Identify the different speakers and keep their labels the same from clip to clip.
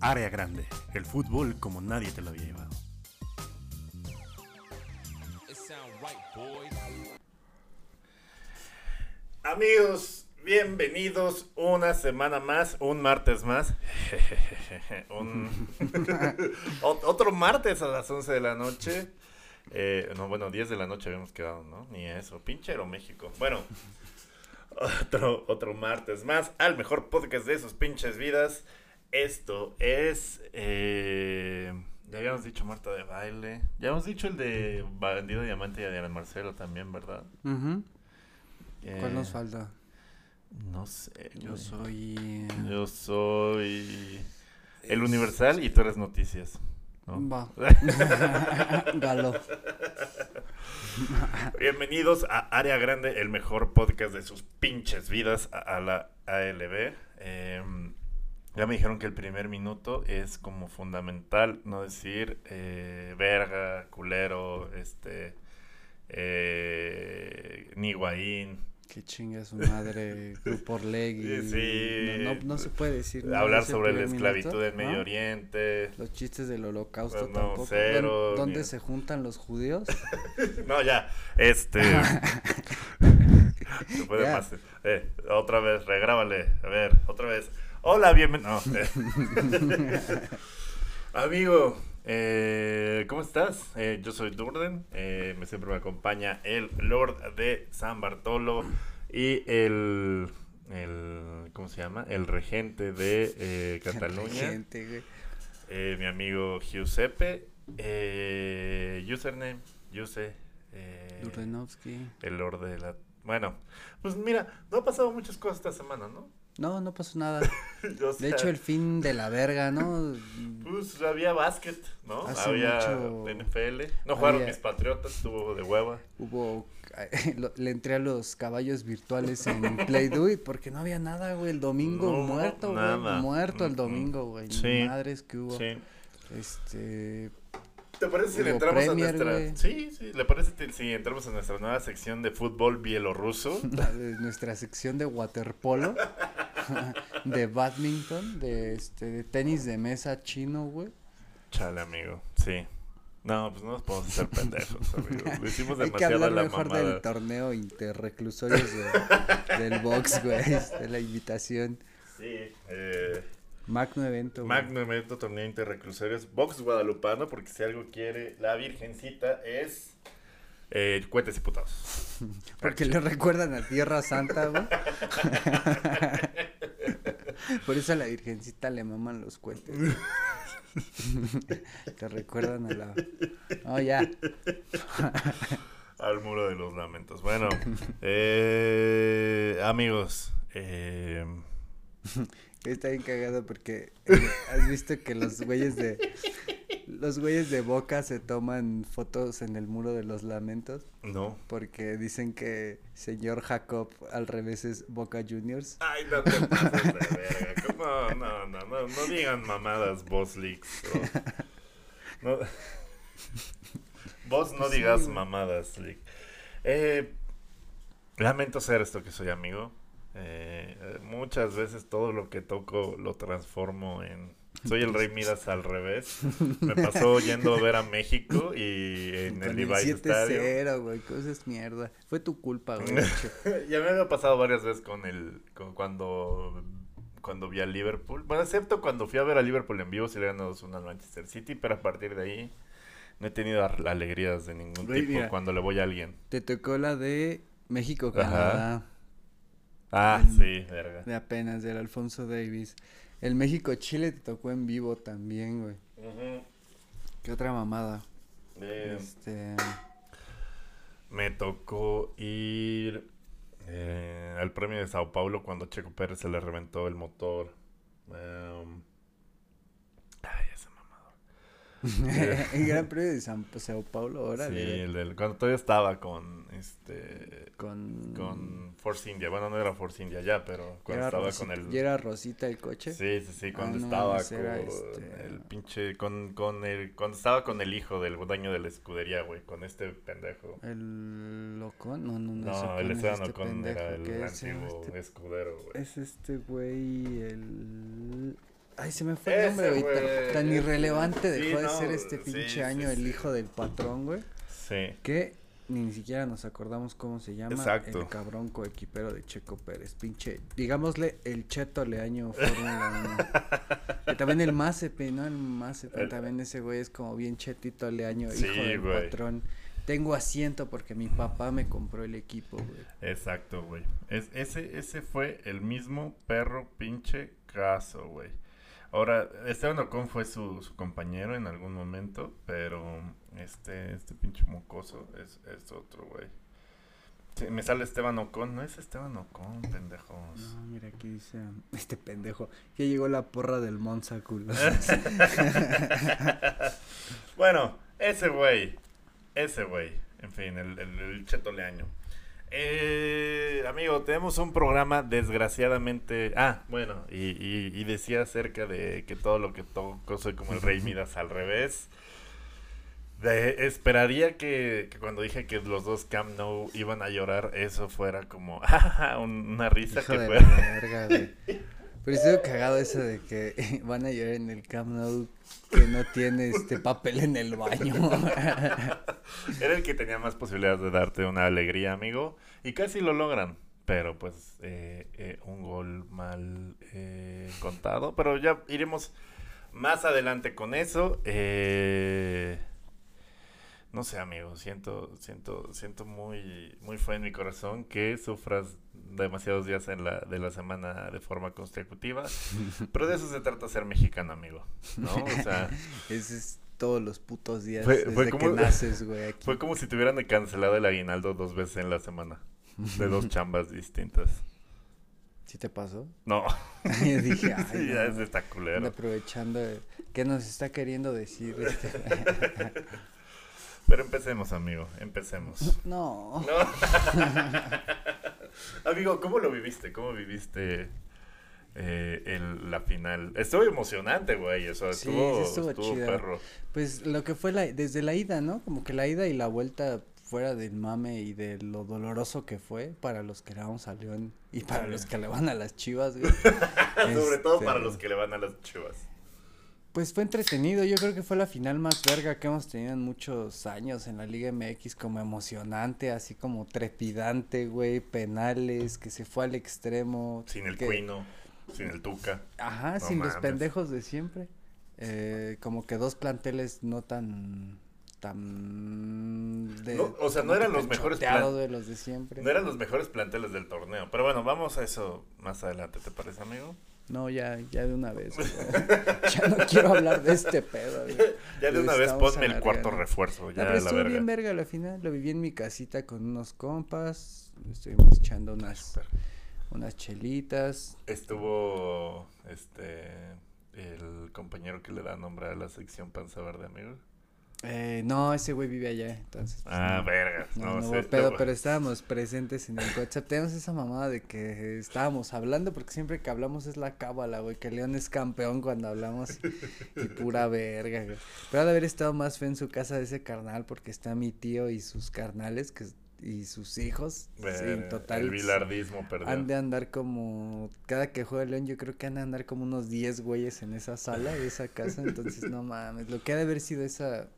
Speaker 1: Área Grande, el fútbol como nadie te lo había llevado. Amigos, bienvenidos una semana más, un martes más. Un- Ot- Otro martes a las 11 de la noche. Eh, no, bueno, 10 de la noche habíamos quedado, ¿no? Ni eso. Pinchero México. Bueno, otro, otro martes más al mejor podcast de sus pinches vidas. Esto es. eh, ya habíamos dicho Marta de Baile. Ya habíamos dicho el de Bandido Diamante y Adrián Marcelo también, ¿verdad?
Speaker 2: ¿Cuál
Speaker 1: Eh,
Speaker 2: nos falta?
Speaker 1: No sé.
Speaker 2: Yo
Speaker 1: güey.
Speaker 2: soy.
Speaker 1: Yo soy. El Universal y tú eres Noticias. ¿no?
Speaker 2: Va. Galo.
Speaker 1: Bienvenidos a Área Grande, el mejor podcast de sus pinches vidas, a, a la ALB. Em, ya me dijeron que el primer minuto es como fundamental no decir eh, verga, culero, este, eh, ni guaín,
Speaker 2: Que chinga su madre, Grupo Orlegui.
Speaker 1: Sí.
Speaker 2: No, no, no se puede decir. nada
Speaker 1: hablar sobre la esclavitud
Speaker 2: minuto,
Speaker 1: del Medio
Speaker 2: ¿no?
Speaker 1: Oriente.
Speaker 2: Los chistes del holocausto
Speaker 1: Pues no,
Speaker 2: tampoco.
Speaker 1: cero,
Speaker 2: ¿Dó- ¿Dónde se juntan los judíos?
Speaker 1: No, ya, este... Se puede
Speaker 2: Ya.
Speaker 1: más. Eh, otra vez, regrábale. A ver, otra vez. Hola, bienvenido. Amigo, eh, ¿cómo estás? Eh, yo soy Durden. eh, me siempre me acompaña el Lord de San Bartolo y el, el ¿cómo se llama? El regente de eh, Cataluña.
Speaker 2: Gente, güey.
Speaker 1: eh, mi amigo Giuseppe. Username, Yuse.
Speaker 2: Durdenovsky.
Speaker 1: el Lord de la... Bueno, pues mira, no ha pasado muchas cosas esta semana, ¿no?
Speaker 2: No, no pasó nada.
Speaker 1: O
Speaker 2: De hecho, el fin de la verga, ¿no?
Speaker 1: Pues había básquet, ¿no?
Speaker 2: Hace
Speaker 1: había
Speaker 2: mucho-
Speaker 1: NFL. No jugaron
Speaker 2: había-
Speaker 1: mis patriotas, estuvo de hueva.
Speaker 2: Hubo. Le entré a los caballos virtuales en Play Do It porque no había nada, güey. El domingo
Speaker 1: No,
Speaker 2: muerto, güey.
Speaker 1: nada.
Speaker 2: Muerto el domingo, güey.
Speaker 1: sí.
Speaker 2: Madres que hubo.
Speaker 1: Sí.
Speaker 2: Este.
Speaker 1: ¿Te parece si le entramos
Speaker 2: Premier,
Speaker 1: a nuestra...
Speaker 2: güey.
Speaker 1: Sí, sí, ¿le parece si- entramos a nuestra nueva sección de fútbol bielorruso?
Speaker 2: de nuestra sección de waterpolo, de badminton, de este, de tenis de mesa chino, güey.
Speaker 1: Chale, amigo, sí. No, pues no nos podemos hacer pendejos, amigo. Lo hicimos
Speaker 2: Hay que
Speaker 1: demasiado a
Speaker 2: hablar
Speaker 1: la
Speaker 2: mejor
Speaker 1: mamada.
Speaker 2: del torneo interreclusorios de- del box, güey, de la invitación.
Speaker 1: Sí, eh...
Speaker 2: Magno evento, güey.
Speaker 1: Magno evento torneo interreclusorios Box Guadalupano, porque si algo quiere la Virgencita es eh, cohetes y putados.
Speaker 2: Porque le recuerdan a Tierra Santa, güey. Por eso a la Virgencita le maman los cohetes. güey. Te recuerdan a la... Oh, ya.
Speaker 1: Al muro de los lamentos. Bueno, eh, amigos, eh,
Speaker 2: Está bien cagado porque eh, has visto que los güeyes de los güeyes de Boca se toman fotos en el muro de los lamentos
Speaker 1: no.
Speaker 2: porque dicen que señor Jacob al revés es Boca Juniors.
Speaker 1: Ay, no te pases de verga. ¿Cómo? No, no, no, no digan mamadas, Boss Leaks. No. Vos no
Speaker 2: sí,
Speaker 1: digas mamadas, Leak. Eh, lamento ser esto que soy amigo. Eh, eh, muchas veces todo lo que toco lo transformo en... Soy el rey Midas al revés. Me pasó yendo a ver a México y en el Levi's Stadium.
Speaker 2: 7-0, güey, cosas mierda. Fue tu culpa, güey.
Speaker 1: ya me había pasado varias veces con el con cuando cuando vi a Liverpool. Bueno, excepto cuando fui a ver a Liverpool en vivo, se le ganó 2-1 al Manchester City, pero a partir de ahí no he tenido alegrías de ningún tipo
Speaker 2: mira.
Speaker 1: cuando le voy a alguien.
Speaker 2: Te tocó la de México
Speaker 1: Ajá. Ah,
Speaker 2: En-
Speaker 1: sí, verga.
Speaker 2: de apenas del Alfonso Davis. El México Chile te tocó en vivo también, güey.
Speaker 1: Ujú.
Speaker 2: ¿Qué otra mamada?
Speaker 1: Eh,
Speaker 2: Este
Speaker 1: me tocó ir eh, al premio de Sao Paulo cuando Checo Pérez se le reventó el motor. Em.
Speaker 2: el Gran Premio de San Sao Paulo, ahora
Speaker 1: Sí, el del, cuando todavía estaba con este
Speaker 2: con
Speaker 1: con Force India. Bueno, no era Force India ya, pero
Speaker 2: ¿Y
Speaker 1: cuando estaba
Speaker 2: Rosita,
Speaker 1: con el
Speaker 2: ¿Y era Rosita el coche?
Speaker 1: Sí, sí, sí, cuando
Speaker 2: no,
Speaker 1: estaba
Speaker 2: ese
Speaker 1: con
Speaker 2: este-
Speaker 1: el pinche con con el cuando estaba con el hijo del dueño de la escudería, güey, con este pendejo.
Speaker 2: El Locón, no, no, no,
Speaker 1: No, el
Speaker 2: es
Speaker 1: Esteban
Speaker 2: este
Speaker 1: Ocon era el
Speaker 2: ¿qué se llama
Speaker 1: antiguo
Speaker 2: este?
Speaker 1: escudero, güey.
Speaker 2: Es este güey, el Ay, se me fue el
Speaker 1: Ese
Speaker 2: nombre, güey. tan-
Speaker 1: güey.
Speaker 2: Tan, irrelevante
Speaker 1: Sí,
Speaker 2: dejó de
Speaker 1: no,
Speaker 2: ser este pinche
Speaker 1: sí,
Speaker 2: año el
Speaker 1: sí.
Speaker 2: hijo del patrón, güey.
Speaker 1: Sí.
Speaker 2: Que ni siquiera nos acordamos cómo se llama.
Speaker 1: Exacto.
Speaker 2: El cabrón coequipero de Checo Pérez. Pinche, digámosle el Cheto Leaño Fórmula 1. que también el Mazepe, ¿no? El Mazepe,
Speaker 1: El-
Speaker 2: también ese güey es como bien chetito Leaño,
Speaker 1: Sí,
Speaker 2: hijo del patrón. Tengo asiento porque mi papá me compró el equipo, güey.
Speaker 1: Exacto, güey. Es, ese, ese fue el mismo perro pinche caso, güey. Ahora, Esteban Ocon fue su, su compañero en algún momento, pero este, este pinche mocoso es, es otro, güey. Sí, me sale Esteban Ocon, no es Esteban Ocon, pendejos.
Speaker 2: No, mira, aquí dice este pendejo. Ya llegó la porra del Monza, culo.
Speaker 1: bueno, ese güey, ese güey, en fin, el, el, el Cheto Leaño. Eh, amigo, tenemos un programa desgraciadamente... Ah, bueno, y, y, y decía acerca de que todo lo que toco soy como el rey Midas al revés. De- esperaría que, que cuando dije que los dos Cam No iban a llorar, eso fuera como ah, un- una risa
Speaker 2: Hijo
Speaker 1: que
Speaker 2: de
Speaker 1: fuera.
Speaker 2: la verga, güey. Pero estuvo cagado eso de que van a llorar en el Camp Nou que no tiene este papel en el baño.
Speaker 1: Era el que tenía más posibilidades de darte una alegría, amigo. Y casi lo logran. Pero pues eh, eh, un gol mal eh, contado. Pero ya iremos más adelante con eso. Eh, no sé, amigo. Siento, siento, siento muy, muy feo en mi corazón que sufras demasiados días en la, de la semana de forma consecutiva. Pero de eso se trata ser mexicano, amigo. ¿No? O sea.
Speaker 2: Ese es todos los putos días
Speaker 1: Fue-
Speaker 2: desde
Speaker 1: fue
Speaker 2: que
Speaker 1: como-
Speaker 2: naces, güey, aquí.
Speaker 1: Fue como si te hubieran cancelado el aguinaldo dos veces en la semana. De dos chambas distintas.
Speaker 2: ¿Sí te pasó?
Speaker 1: No.
Speaker 2: Dije, ay,
Speaker 1: Sí, ya
Speaker 2: no,
Speaker 1: es está
Speaker 2: anda
Speaker 1: culero.
Speaker 2: aprovechando de- qué nos está queriendo decir este?
Speaker 1: Pero empecemos, amigo. Empecemos.
Speaker 2: No.
Speaker 1: No. amigo, ¿cómo lo viviste? ¿Cómo viviste eh, el- la final? Estuvo emocionante, güey. Eso
Speaker 2: Sí,
Speaker 1: estuvo,
Speaker 2: sí estuvo
Speaker 1: estuvo
Speaker 2: chido.
Speaker 1: perro.
Speaker 2: Pues lo que fue la, desde la ida, ¿no? Como que la ida y la vuelta fuera del mame y de lo doloroso que fue para los que le vamos a León y para los que le van a las chivas, güey.
Speaker 1: Sobre todo
Speaker 2: Este,
Speaker 1: para los que le van a las chivas.
Speaker 2: Pues fue entretenido, yo creo que fue la final más verga que hemos tenido en muchos años en la Liga MX, como emocionante, así como trepidante, güey, penales, que se fue al extremo.
Speaker 1: Sin el
Speaker 2: que-
Speaker 1: cuino, sin el tuca.
Speaker 2: Ajá,
Speaker 1: No
Speaker 2: sin los pendejos de siempre. Eh, como que dos planteles no tan tan de,
Speaker 1: No, o sea, no eran los mejores plan-
Speaker 2: de los de siempre.
Speaker 1: No eran los mejores planteles del torneo. Pero bueno, vamos a eso más adelante, ¿te parece, amigo?
Speaker 2: No, ya, ya de una vez. ya no quiero hablar de este pedo. güey.
Speaker 1: Ya de una vez ponme el cuarto refuerzo, ya la
Speaker 2: estuvo
Speaker 1: verga.
Speaker 2: bien verga la final. Lo viví en mi casita con unos compas. Estuvimos echando unas, unas chelitas.
Speaker 1: Estuvo este el compañero que le da nombre a la sección Panza Verde, amigo.
Speaker 2: Eh, no, ese güey vive allá. Entonces, pues,
Speaker 1: Ah,
Speaker 2: no.
Speaker 1: verga.
Speaker 2: No,
Speaker 1: No,
Speaker 2: no,
Speaker 1: sé,
Speaker 2: pedo, pero estábamos presentes en el WhatsApp. Tenemos esa mamada de que estábamos hablando, porque siempre que hablamos es la cábala, güey, que León es campeón cuando hablamos y, y pura verga, güey. Pero ha de haber estado más fe en su casa de ese carnal, porque está mi tío y sus carnales que, y sus hijos. sí, en total.
Speaker 1: El bilardismo perdió.
Speaker 2: Han de andar como, cada que juega León yo creo que han de andar como unos 10 güeyes en esa sala de esa casa, entonces no mames, lo que ha de haber sido esa,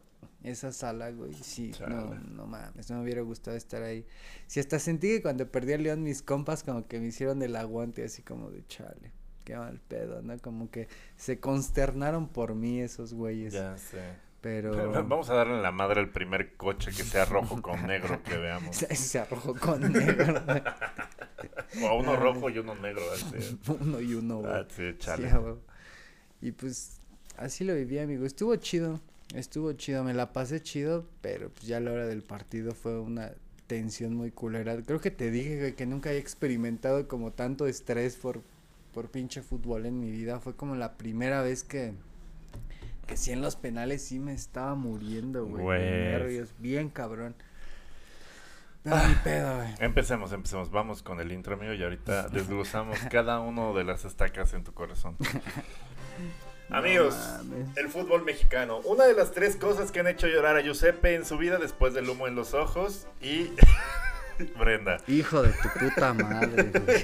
Speaker 2: esa sala, güey, sí, no,
Speaker 1: Chale.
Speaker 2: no mames, no me hubiera gustado estar ahí. Si hasta sentí que cuando perdí a León mis compas como que me hicieron el aguante así como de chale, qué mal pedo, ¿no? Como que se consternaron por mí esos güeyes,
Speaker 1: Ya sé.
Speaker 2: pero...
Speaker 1: Vamos a darle en la madre al primer coche que sea rojo con negro que veamos.
Speaker 2: Se, se arrojó con negro,
Speaker 1: O a uno rojo y uno negro. Así.
Speaker 2: uno y uno, güey.
Speaker 1: Ah, sí, chale.
Speaker 2: Sí, a. Y pues así lo viví, amigo. Estuvo chido. Estuvo chido, me la pasé chido, pero pues ya a la hora del partido fue una tensión muy culera. Creo que te dije güey, que nunca había experimentado como tanto estrés por, por pinche fútbol en mi vida. Fue como la primera vez que, que sí en los penales sí me estaba muriendo, güey. nervios, bien cabrón. Pero ni pedo, güey.
Speaker 1: Empecemos, empecemos. Vamos con el intro, amigo, y ahorita desglosamos cada uno de las estacas en tu corazón. Amigos,
Speaker 2: No
Speaker 1: el fútbol mexicano. Una de las tres cosas que han hecho llorar a Giuseppe en su vida después del humo en los ojos y Brenda.
Speaker 2: Hijo de tu puta madre.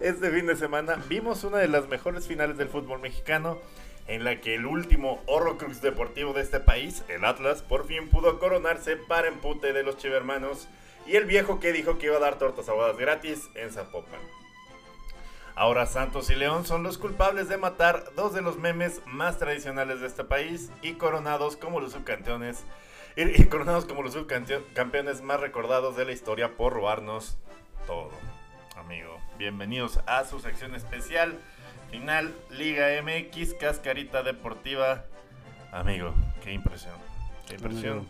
Speaker 1: este fin de semana vimos una de las mejores finales del fútbol mexicano en la que el último Horrocrux deportivo de este país, el Atlas, por fin pudo coronarse para empute de los chivermanos y el viejo que dijo que iba a dar tortas ahogadas gratis en Zapopan. Ahora Santos y León son los culpables de matar dos de los memes más tradicionales de este país y coronados como los subcampeones y, coronados como los subcampeones más recordados de la historia por robarnos todo. Amigo, bienvenidos a su sección especial final Liga MX Cascarita Deportiva. Amigo, qué impresión. Qué impresión.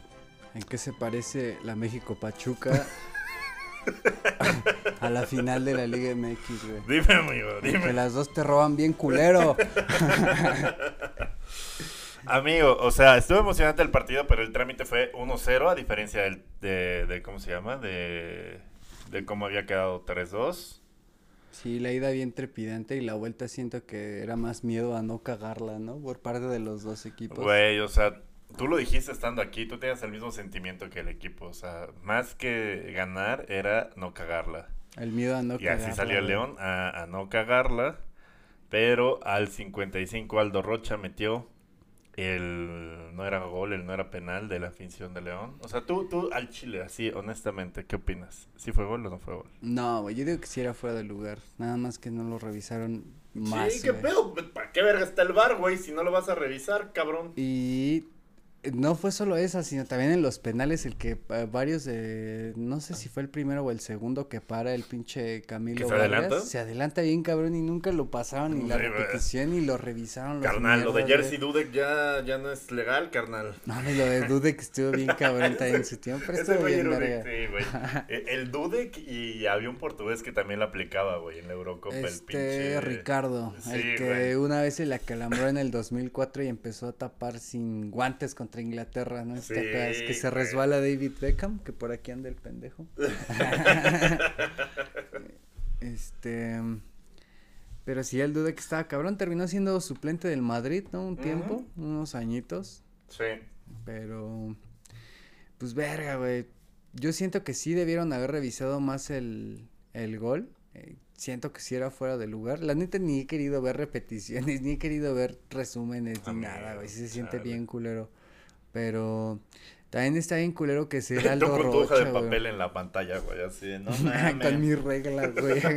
Speaker 2: ¿En qué se parece la México Pachuca a la final de la Liga MX, güey.
Speaker 1: Dime, amigo, dime.
Speaker 2: Que las dos te roban bien culero.
Speaker 1: amigo, o sea, estuvo emocionante el partido, pero el trámite fue 1-0, a diferencia del, de, de, ¿cómo se llama? De, de cómo había quedado 3-2.
Speaker 2: Sí, la ida bien trepidante y la vuelta siento que era más miedo a no cagarla, ¿no? Por parte de los dos equipos.
Speaker 1: Güey, o sea, tú lo dijiste estando aquí, tú tenías el mismo sentimiento que el equipo. O sea, más que ganar era no cagarla.
Speaker 2: El miedo a no
Speaker 1: cagarla. Y así salió el León a, no cagarla. Pero al 55 Aldo Rocha metió el no era gol, el no era penal de la finción de León. O sea, tú, tú al Chile, así, honestamente, ¿qué opinas? ¿Sí fue gol o no fue gol?
Speaker 2: No, yo digo que sí era fuera de lugar. Nada más que no lo revisaron más.
Speaker 1: Sí, qué pedo. ¿Para qué verga está el bar, güey? Si no lo vas a revisar, cabrón.
Speaker 2: Y no fue solo esa, sino también en los penales el que eh, varios de no sé si fue el primero o el segundo que para el pinche Camilo
Speaker 1: se adelanta?
Speaker 2: se adelanta bien cabrón y nunca lo pasaron ni la repetición ni lo revisaron
Speaker 1: carnal lo de Jersey Dudek ya ya no es legal carnal.
Speaker 2: No lo de Dudek estuvo bien cabrón también en su tiempo pero estuvo bien
Speaker 1: sí, güey. E, el Dudek y había un portugués que también lo aplicaba güey en la Eurocopa
Speaker 2: este,
Speaker 1: el pinche
Speaker 2: Ricardo el que una vez se la calambró en el 2004 y empezó a tapar sin guantes con Inglaterra, ¿no? Sí, es que se resbala David Beckham, que por aquí anda el pendejo. este. Pero sí, el duda que estaba cabrón. Terminó siendo suplente del Madrid, ¿no? Un tiempo, unos añitos.
Speaker 1: Sí.
Speaker 2: Pero. Pues verga, güey. Yo siento que sí debieron haber revisado más el, el gol. Eh, siento que sí era fuera de lugar. La neta ni he querido ver repeticiones, ni he querido ver resúmenes, ni nada, güey. Sí se siente bien culero. Pero también está bien culero que sea Aldo
Speaker 1: Rocha,
Speaker 2: con tu hoja
Speaker 1: de papel en la pantalla, güey, así, no mames.
Speaker 2: con mis reglas, güey.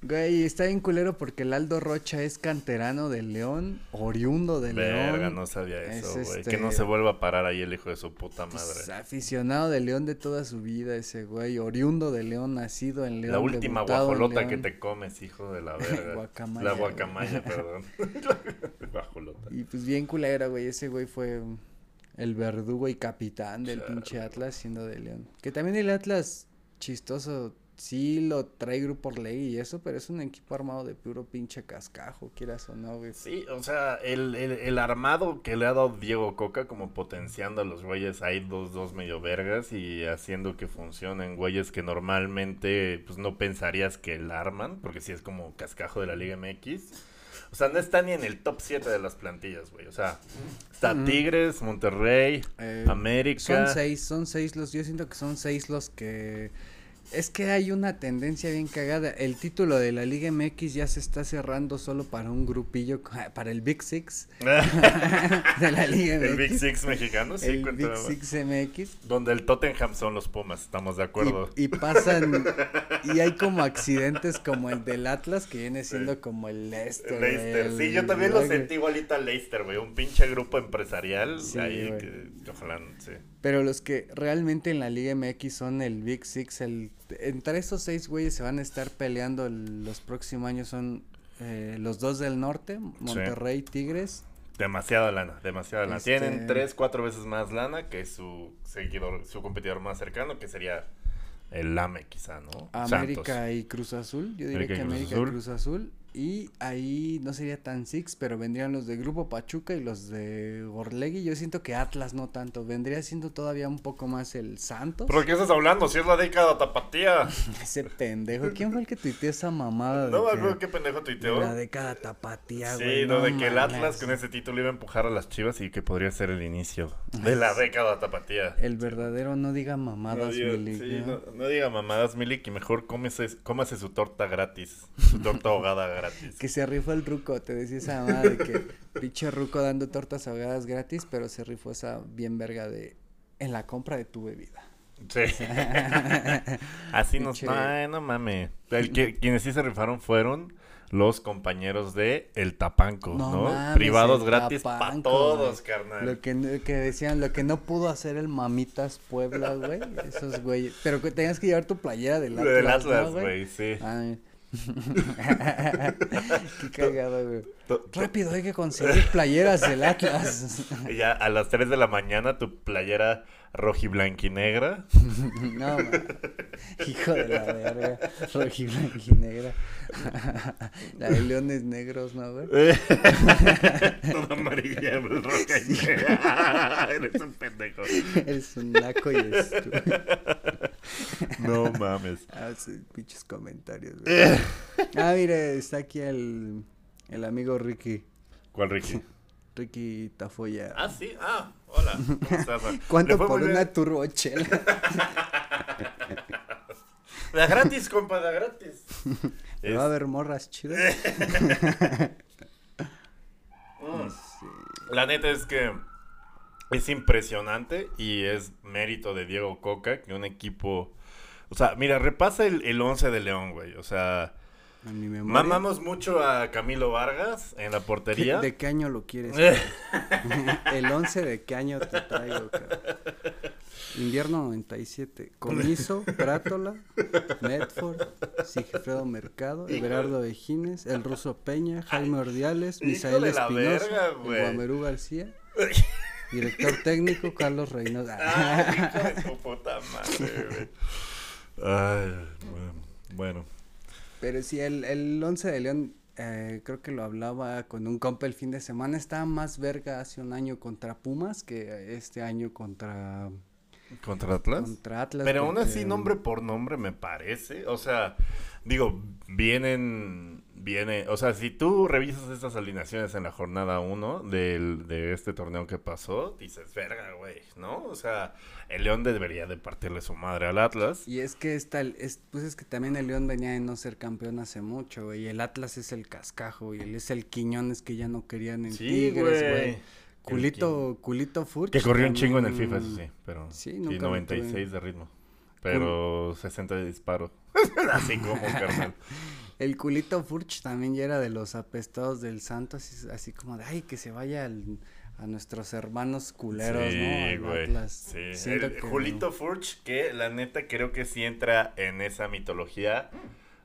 Speaker 2: Güey, está bien culero porque el Aldo Rocha es canterano del León, oriundo León.
Speaker 1: Verga, no sabía eso, güey. Que no se este vuelva a parar ahí el hijo de su puta madre. Es
Speaker 2: aficionado del León de toda su vida ese güey, oriundo de León, nacido en León.
Speaker 1: La última guajolota que te comes, hijo de la verga.
Speaker 2: guacamaya.
Speaker 1: La guacamaya, perdón.
Speaker 2: Y pues bien culera, güey, ese güey fue el verdugo y capitán del pinche Atlas siendo de León. Que también el Atlas chistoso sí lo trae grupo por ley y eso, pero es un equipo armado de puro pinche cascajo, quieras o no, güey.
Speaker 1: Sí, o sea, el, el, armado que le ha dado Diego Coca como potenciando a los güeyes ahí dos, dos medio vergas y haciendo que funcionen güeyes que normalmente pues no pensarías que el arman, porque sí es como cascajo de la Liga MX. O sea, no está ni en el top 7 de las plantillas, güey. O sea, está Tigres, Monterrey, eh, América.
Speaker 2: Son seis, son seis los, yo siento que son seis los que es que hay una tendencia bien cagada. El título de la Liga MX ya se está cerrando solo para un grupillo, para el Big Six
Speaker 1: de la Liga MX. El Big Six mexicano, sí.
Speaker 2: El Big Six MX.
Speaker 1: Donde el Tottenham son los Pumas, estamos de acuerdo.
Speaker 2: Y, pasan, y hay como accidentes como el del Atlas, que viene siendo como el Leicester.
Speaker 1: Leicester, sí, yo también lo sentí igualito al Leicester, güey. Un pinche grupo empresarial ahí que, ojalá, sí.
Speaker 2: Pero los que realmente en la Liga MX son el Big Six, el entre esos seis güeyes se van a estar peleando los próximos años son eh, los dos del norte, Monterrey, Tigres.
Speaker 1: Demasiada lana, demasiada lana. Este Tienen tres, cuatro veces más lana que su seguidor, su competidor más cercano, que sería el Lame quizá, ¿no?
Speaker 2: América y Cruz Azul, yo diría que América y Cruz Azul. Y ahí no sería tan Six, pero vendrían los de Grupo Pachuca y los de Gorlegui. Yo siento que Atlas no tanto. Vendría siendo todavía un poco más el Santos.
Speaker 1: ¿Pero qué estás hablando? Si es la década tapatía.
Speaker 2: Ese pendejo. ¿Quién fue el que tuiteó esa mamada?
Speaker 1: No me acuerdo qué pendejo tuiteó.
Speaker 2: La década tapatía,
Speaker 1: Sí,
Speaker 2: güey.
Speaker 1: no, de que el. Atlas con ese título iba a empujar a las chivas y que podría ser el inicio de la década tapatía.
Speaker 2: El verdadero no diga
Speaker 1: No
Speaker 2: mamadas,
Speaker 1: diga,
Speaker 2: Milik,
Speaker 1: sí,
Speaker 2: ¿no?
Speaker 1: no, no diga mamadas, Milik, y mejor cómese, cómase su torta gratis. Su torta ahogada gratis.
Speaker 2: Que se rifó el ruco, te decía esa mamá de que pinche ruco dando tortas ahogadas gratis, pero se rifó esa bien verga de en la compra de tu bebida.
Speaker 1: Sí. Así nos.
Speaker 2: Pinche-
Speaker 1: Ay, no mames. El que, quienes sí se rifaron fueron los compañeros de El Tapanco, ¿no?
Speaker 2: No mames,
Speaker 1: Privados gratis para todos, carnal.
Speaker 2: Lo que, no- que decían, lo que no pudo hacer el Mamitas Puebla, güey, esos güeyes. Pero que tenías que llevar tu playera del Atlas,
Speaker 1: Del
Speaker 2: ¿no,
Speaker 1: Atlas, güey, sí.
Speaker 2: Ay. Qué cagado, güey. Rápido, hay que conseguir playeras del Atlas.
Speaker 1: y ya a las 3 de la mañana tu playera rojiblanquinegra.
Speaker 2: No, hijo de la verga. Rojiblanquinegra. La de leones negros, ¿no, güey?
Speaker 1: Toda amarilla, roja y negra. Eres un pendejo.
Speaker 2: Eres un naco y estúpido.
Speaker 1: No mames.
Speaker 2: Ah, sí, pinches comentarios, güey. Ah, mire, está aquí el, el amigo Ricky.
Speaker 1: ¿Cuál Ricky?
Speaker 2: Ricky Tafoya.
Speaker 1: Ah, sí. Ah, hola.
Speaker 2: ¿Cuánto por
Speaker 1: muy
Speaker 2: una turbochela?
Speaker 1: Da gratis, compa, da gratis.
Speaker 2: ¿Me va a haber morras chidas?
Speaker 1: Mm.
Speaker 2: Sí.
Speaker 1: La neta es que es impresionante y es mérito de Diego Coca que un equipo... O sea, mira, repasa el, el 11 de León, güey. O sea,
Speaker 2: A mi memoria.
Speaker 1: mamamos mucho a Camilo Vargas en la
Speaker 2: ¿Qué-
Speaker 1: portería.
Speaker 2: ¿De qué año lo quieres?
Speaker 1: Eh,
Speaker 2: El 11 de qué año te traigo, cabrón? Invierno 97. Comiso, Prátola, Medford, Sigfredo Mercado, Everardo Ejines, el ruso Peña, Jaime Ordiales, Misael Espinosa. Guamerú García, director técnico Carlos Reynosa.
Speaker 1: Ay, hijo de tu puta madre, güey. Ay, bueno, bueno.
Speaker 2: Pero sí, el, el 11 de León, eh, creo que lo hablaba con un compa el fin de semana, estaba más verga hace un año contra Pumas que este año contra,
Speaker 1: ¿Contra Atlas?
Speaker 2: contra Atlas.
Speaker 1: Pero aún
Speaker 2: porque,
Speaker 1: así, nombre por nombre me parece. O sea, digo, vienen, viene, o sea, si tú revisas estas alineaciones en la jornada 1 del, de este torneo que pasó, dices, verga, güey, ¿no? O sea, el León debería de partirle su madre al Atlas.
Speaker 2: Y es que esta, es, pues es que también el León venía de no ser campeón hace mucho, güey. El Atlas es el cascajo, y él es el Quiñones que ya no querían en
Speaker 1: Sí,
Speaker 2: Tigres,
Speaker 1: güey.
Speaker 2: Culito, culito Furch.
Speaker 1: Que corrió un chingo en el FIFA, eso sí, pero...
Speaker 2: Sí, nunca lo
Speaker 1: 96
Speaker 2: tuve.
Speaker 1: de ritmo. Pero 60 de disparo. así como, carnal.
Speaker 2: El culito Furch también ya era de los apestados del Santos, así, así como de, ay, que se vaya al- a nuestros hermanos culeros,
Speaker 1: sí,
Speaker 2: ¿no?
Speaker 1: Güey.
Speaker 2: Atlas.
Speaker 1: Sí. El
Speaker 2: que-
Speaker 1: Julito Furch, que la neta creo que sí entra en esa mitología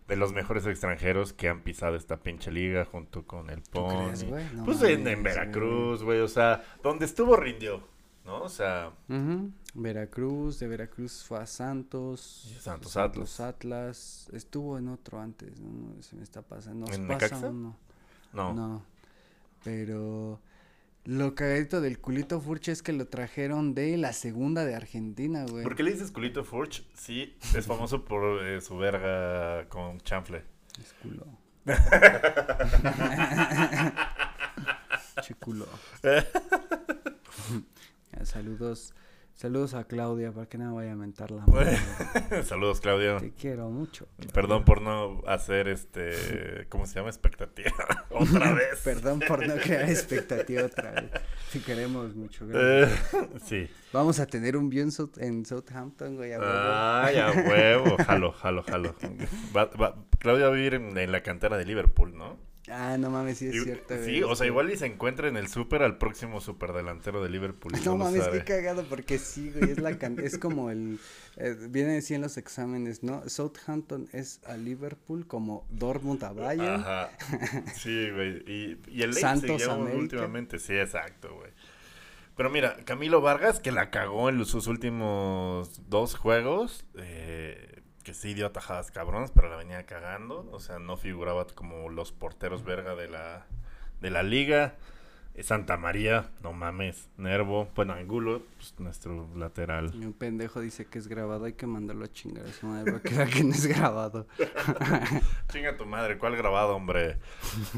Speaker 1: de los mejores extranjeros que han pisado esta pinche liga junto con el
Speaker 2: ¿Tú crees,
Speaker 1: Pony.
Speaker 2: güey? No
Speaker 1: pues en,
Speaker 2: mames,
Speaker 1: en Veracruz, güey. O sea, donde estuvo rindió, ¿no? O sea,
Speaker 2: Veracruz, de Veracruz fue a Santos.
Speaker 1: Santos
Speaker 2: Santos Atlas. Estuvo en otro antes, ¿no? Se me está pasando.
Speaker 1: ¿En
Speaker 2: pasa uno.
Speaker 1: no.
Speaker 2: No. Pero lo cagadito del culito Furch es que lo trajeron de la segunda de Argentina, güey.
Speaker 1: ¿Por qué le dices Culito Furch? Sí, es famoso por eh, su verga con chanfle.
Speaker 2: Es culo. Che culo. Ya, saludos. Saludos a Claudia para que no me vaya a mentar la madre.
Speaker 1: Saludos, Claudio.
Speaker 2: Te quiero mucho.
Speaker 1: Perdón por no hacer este, ¿cómo se llama? Expectativa. Otra vez.
Speaker 2: Perdón por no crear expectativa otra vez. Te queremos mucho.
Speaker 1: Eh, sí.
Speaker 2: Vamos a tener un view en, South- en Southampton, güey. a.
Speaker 1: Ay, a huevo. Jalo, jalo, jalo. Va, va- Claudia va a vivir en, en la cantera de Liverpool, ¿no?
Speaker 2: Ah, no mames, sí es
Speaker 1: Y-
Speaker 2: cierto, güey.
Speaker 1: sí, o sea, igual y se encuentra en el súper al próximo superdelantero de Liverpool.
Speaker 2: No
Speaker 1: lo
Speaker 2: mames, qué cagado, porque sí, güey, es la es como el, eh, viene así en los exámenes, ¿no? Southampton es a Liverpool como Dortmund a Bayern.
Speaker 1: Ajá. Sí, güey. Y, y el Leipzig ya últimamente. Sí, exacto, güey. Pero mira, Camilo Vargas, que la cagó en los- sus últimos dos juegos, eh, que sí dio atajadas cabronas, pero la venía cagando. O sea, no figuraba como los porteros verga de la, de la liga. Santa María, no mames, Nervo, bueno, Angulo, pues nuestro lateral.
Speaker 2: Y un pendejo dice que es grabado, hay que mandarlo a chingar a su madre para que que no es grabado.
Speaker 1: Chinga tu madre, ¿cuál grabado, hombre?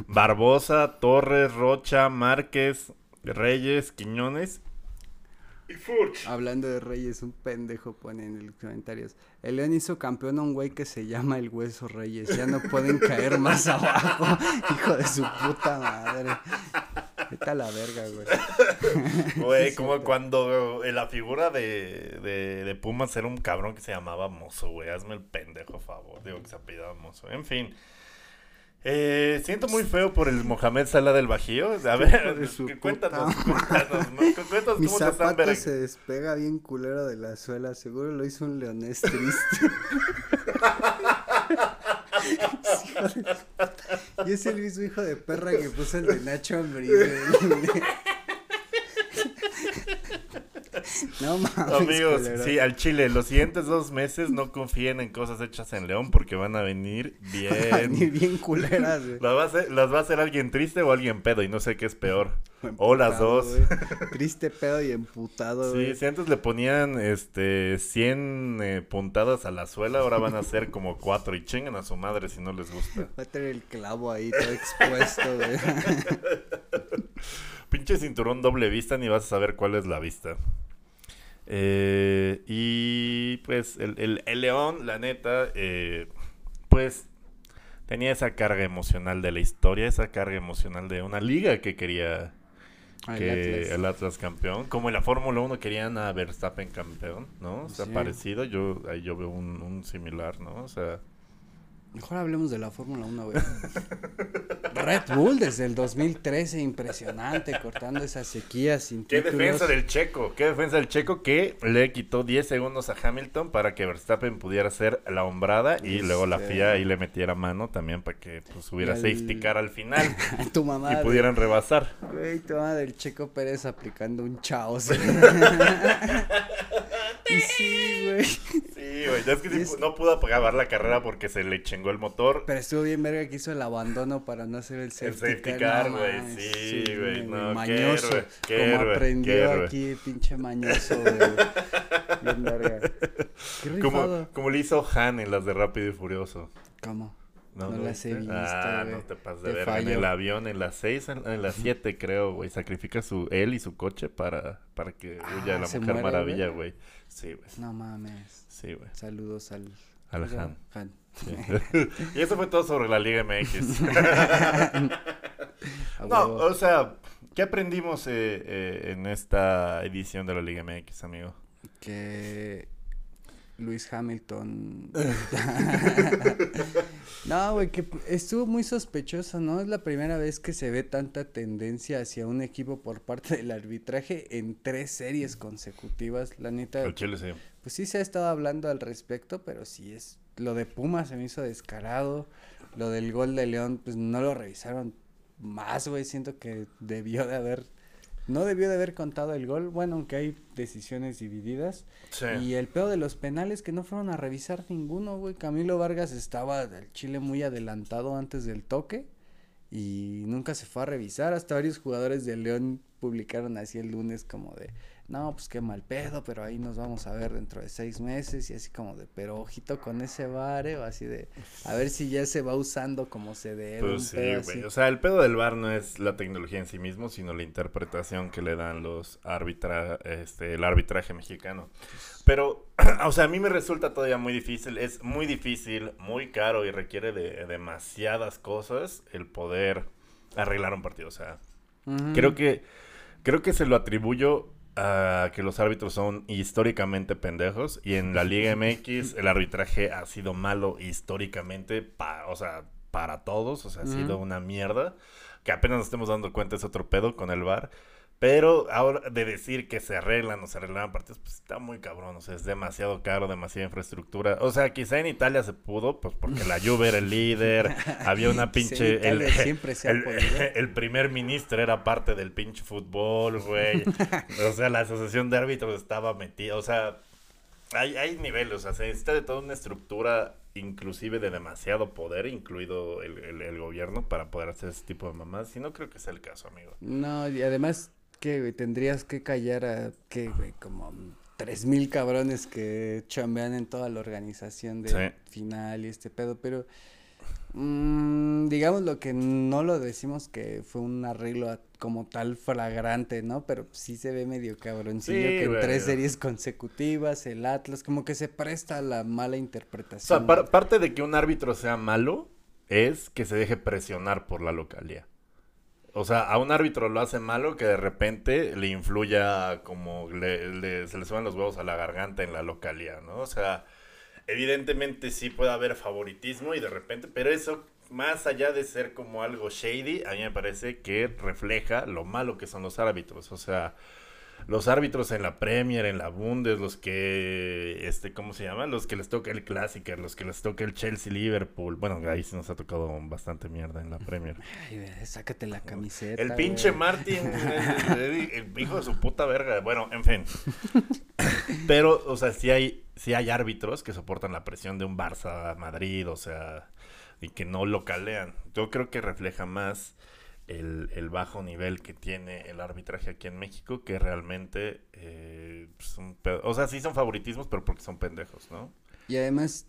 Speaker 1: Barbosa, Torres, Rocha, Márquez, Reyes, Quiñones.
Speaker 2: Hablando de Reyes, un pendejo pone en los comentarios. El León hizo campeón a un güey que se llama el Hueso Reyes. Ya no pueden caer más abajo. Hijo de su puta madre. Vete a la verga, güey.
Speaker 1: Güey, como cuando eh, la figura de, de, de Pumas era un cabrón que se llamaba Mozo, güey. Hazme el pendejo, a favor. Digo que se apellidaba Mozo. En fin. Eh, siento muy feo por el Mohamed Salah del Bajío. A ver, cuéntanos, cuéntanos, cuéntanos,
Speaker 2: Mi zapato se despega bien culero de la suela. Seguro lo hizo un leonés triste. y es el mismo hijo de perra que puso el de Nacho Ambriz.
Speaker 1: No mames. Amigos, sí, al Chile, los siguientes dos meses no confíen en cosas hechas en León porque van a venir bien.
Speaker 2: bien culeras,
Speaker 1: Las va, a hacer, las va a hacer alguien triste o alguien pedo y no sé qué es peor. o las dos.
Speaker 2: Triste, pedo y emputado,
Speaker 1: Sí, si antes le ponían este 100 eh, puntadas a la suela, ahora van a ser como cuatro y chingan a su madre si no les gusta.
Speaker 2: Va a tener el clavo ahí todo expuesto, güey.
Speaker 1: Pinche cinturón doble vista ni vas a saber cuál es la vista. Eh, y pues el, el, León, la neta, eh, pues tenía esa carga emocional de la historia, esa carga emocional de una liga que quería que el Atlas. campeón. Como en la Fórmula 1 querían a Verstappen campeón, ¿no? O sea, parecido, yo, ahí yo veo un, un similar, ¿no? O sea...
Speaker 2: Mejor hablemos de la Fórmula 1, güey. Red Bull desde el 2013, impresionante, cortando esa sequía sin
Speaker 1: Qué defensa del Checo, qué defensa del Checo que le quitó 10 segundos a Hamilton para que Verstappen pudiera hacer la hombrada y luego la FIA ahí le metiera mano también para que pues, hubiera safety car al final.
Speaker 2: tu mamá.
Speaker 1: Y pudieran rebasar.
Speaker 2: Güey, tu mamá del Checo Pérez aplicando un chao. y sí, güey.
Speaker 1: Sí, güey, es que no pudo apagar la carrera porque se le chingó el motor.
Speaker 2: Pero estuvo bien verga que hizo el abandono para no hacer el safety,
Speaker 1: el safety car. güey, sí, güey, no,
Speaker 2: mañoso, como aprendió aquí, pinche mañoso, güey. bien verga.
Speaker 1: Qué como, como le hizo Han en las de Rápido y Furioso.
Speaker 2: ¿Cómo? No, no las he visto,
Speaker 1: Ah, no te pases de ver. En el avión, en las seis, en, las siete, creo, güey. Sacrifica su, él y su coche para, para que huya ah, la Mujer Maravilla, güey. Sí, güey.
Speaker 2: No mames.
Speaker 1: Sí, güey.
Speaker 2: Saludos al...
Speaker 1: Al Han. Han. y eso fue todo sobre la Liga MX. no, o sea, ¿qué aprendimos eh, eh, en esta edición de la Liga MX, amigo?
Speaker 2: Que Luis Hamilton. no, güey, que estuvo muy sospechoso, ¿no? Es la primera vez que se ve tanta tendencia hacia un equipo por parte del arbitraje en tres series consecutivas. La neta.
Speaker 1: El Chile, sí.
Speaker 2: Pues sí se ha estado hablando al respecto, pero sí es. Lo de Puma se me hizo descarado. Lo del gol de León, pues no lo revisaron más, güey. Siento que debió de haber no debió de haber contado el gol, bueno, aunque hay decisiones divididas. Y el peor de los penales que no fueron a revisar ninguno, güey. Camilo Vargas estaba del Chile muy adelantado antes del toque y nunca se fue a revisar. Hasta varios jugadores de León publicaron así el lunes como de, no, pues qué mal pedo, pero ahí nos vamos a ver dentro de seis meses y así como de, pero ojito con ese bar, o así de, a ver si ya se va usando como se debe.
Speaker 1: Pues sí, güey, o sea, el pedo del bar no es la tecnología en sí mismo, sino la interpretación que le dan los arbitra, este, el arbitraje mexicano. Pero, o sea, a mí me resulta todavía muy difícil, es muy difícil, muy caro y requiere de demasiadas cosas el poder arreglar un partido, o sea, creo que, creo que se lo atribuyo a que los árbitros son históricamente pendejos y en la Liga MX el arbitraje ha sido malo históricamente, pa, o sea, para todos, o sea, ha sido una mierda. Que apenas nos estemos dando cuenta es otro pedo con el VAR. Pero ahora de decir que se arreglan o se arreglan partidos, pues está muy cabrón. O sea, es demasiado caro, demasiada infraestructura. O sea, quizá en Italia se pudo, pues porque la Juve era el líder. había una pinche. el,
Speaker 2: siempre se
Speaker 1: el, el, primer ministro era parte del pinche fútbol, güey. o sea, la asociación de árbitros estaba metida. O sea, hay, hay niveles, o sea, se necesita de toda una estructura, inclusive de demasiado poder, incluido el, el- el gobierno, para poder hacer ese tipo de mamadas. Y no creo que sea el caso, amigo.
Speaker 2: No, y además, güey? Tendrías que callar a, ¿qué, güey? Como tres mil cabrones que chambean en toda la organización de
Speaker 1: Sí.
Speaker 2: final y este pedo, pero mm, digamos lo que no lo decimos que fue un arreglo a- como tal flagrante, ¿no? Pero sí se ve medio cabroncillo
Speaker 1: Sí,
Speaker 2: que en tres series consecutivas, el Atlas, como que se presta a la mala
Speaker 1: O
Speaker 2: interpretación.
Speaker 1: sea, par- parte de que un árbitro sea malo es que se deje presionar por la localía. O sea, a un árbitro lo hace malo que de repente le influya como le, se le suban los huevos a la garganta en la localía, ¿no? O sea, evidentemente sí puede haber favoritismo y de repente, pero eso, más allá de ser como algo shady, a mí me parece que refleja lo malo que son los árbitros. O sea, los árbitros en la Premier, en la Bundes, los que, este, ¿cómo se llama? Los que les toca el Clásico, los que les toca el Chelsea, Liverpool. Bueno, ahí sí nos ha tocado bastante mierda en la Premier.
Speaker 2: Ay, sácate la camiseta.
Speaker 1: El pinche
Speaker 2: güey.
Speaker 1: Martin, el, el- el hijo de su puta verga. Bueno, en fin. Pero, o sea, sí hay, sí hay árbitros que soportan la presión de un Barça Madrid, o sea, y que no lo calean. Yo creo que refleja más el, el bajo nivel que tiene el arbitraje aquí en México que realmente eh, son pe- o sea, sí son favoritismos, pero porque son pendejos, ¿no?
Speaker 2: Y además,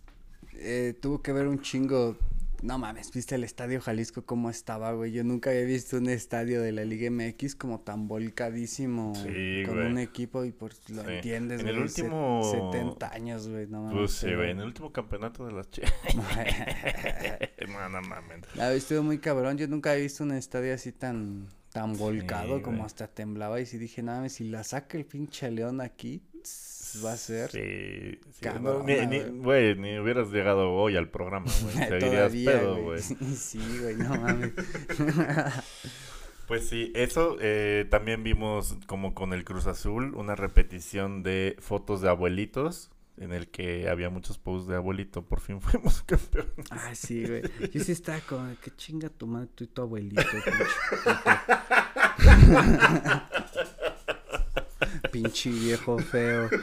Speaker 2: eh, tuvo que ver un chingo. No mames, viste el estadio Jalisco cómo estaba, güey. Yo nunca había visto un estadio de la Liga MX como tan volcadísimo
Speaker 1: Sí,
Speaker 2: con
Speaker 1: güey.
Speaker 2: un equipo y por lo
Speaker 1: Sí.
Speaker 2: entiendes,
Speaker 1: En el
Speaker 2: güey, se-
Speaker 1: último-
Speaker 2: 70 años, güey, no mames.
Speaker 1: Pues sí, güey, en el último campeonato de las no, no mames.
Speaker 2: Ah, estuvo muy cabrón. Yo nunca había visto un estadio así tan tan volcado
Speaker 1: Sí,
Speaker 2: como
Speaker 1: güey.
Speaker 2: hasta temblaba y sí dije, nada, si la saca el pinche León aquí tss, va a ser
Speaker 1: Sí, sí,
Speaker 2: Cabrón,
Speaker 1: no, ni, ni-
Speaker 2: güey.
Speaker 1: ni hubieras llegado hoy al programa, güey. Seguirías pedo,
Speaker 2: güey. Sí, güey, no mames.
Speaker 1: Pues sí, eso eh, también vimos como con el Cruz Azul, una repetición de fotos de abuelitos, en el que había muchos posts de abuelito, por fin fuimos campeones.
Speaker 2: Ay, sí, güey. Yo sí estaba como, que chinga tu madre, tú y tu abuelito, pinche. viejo feo.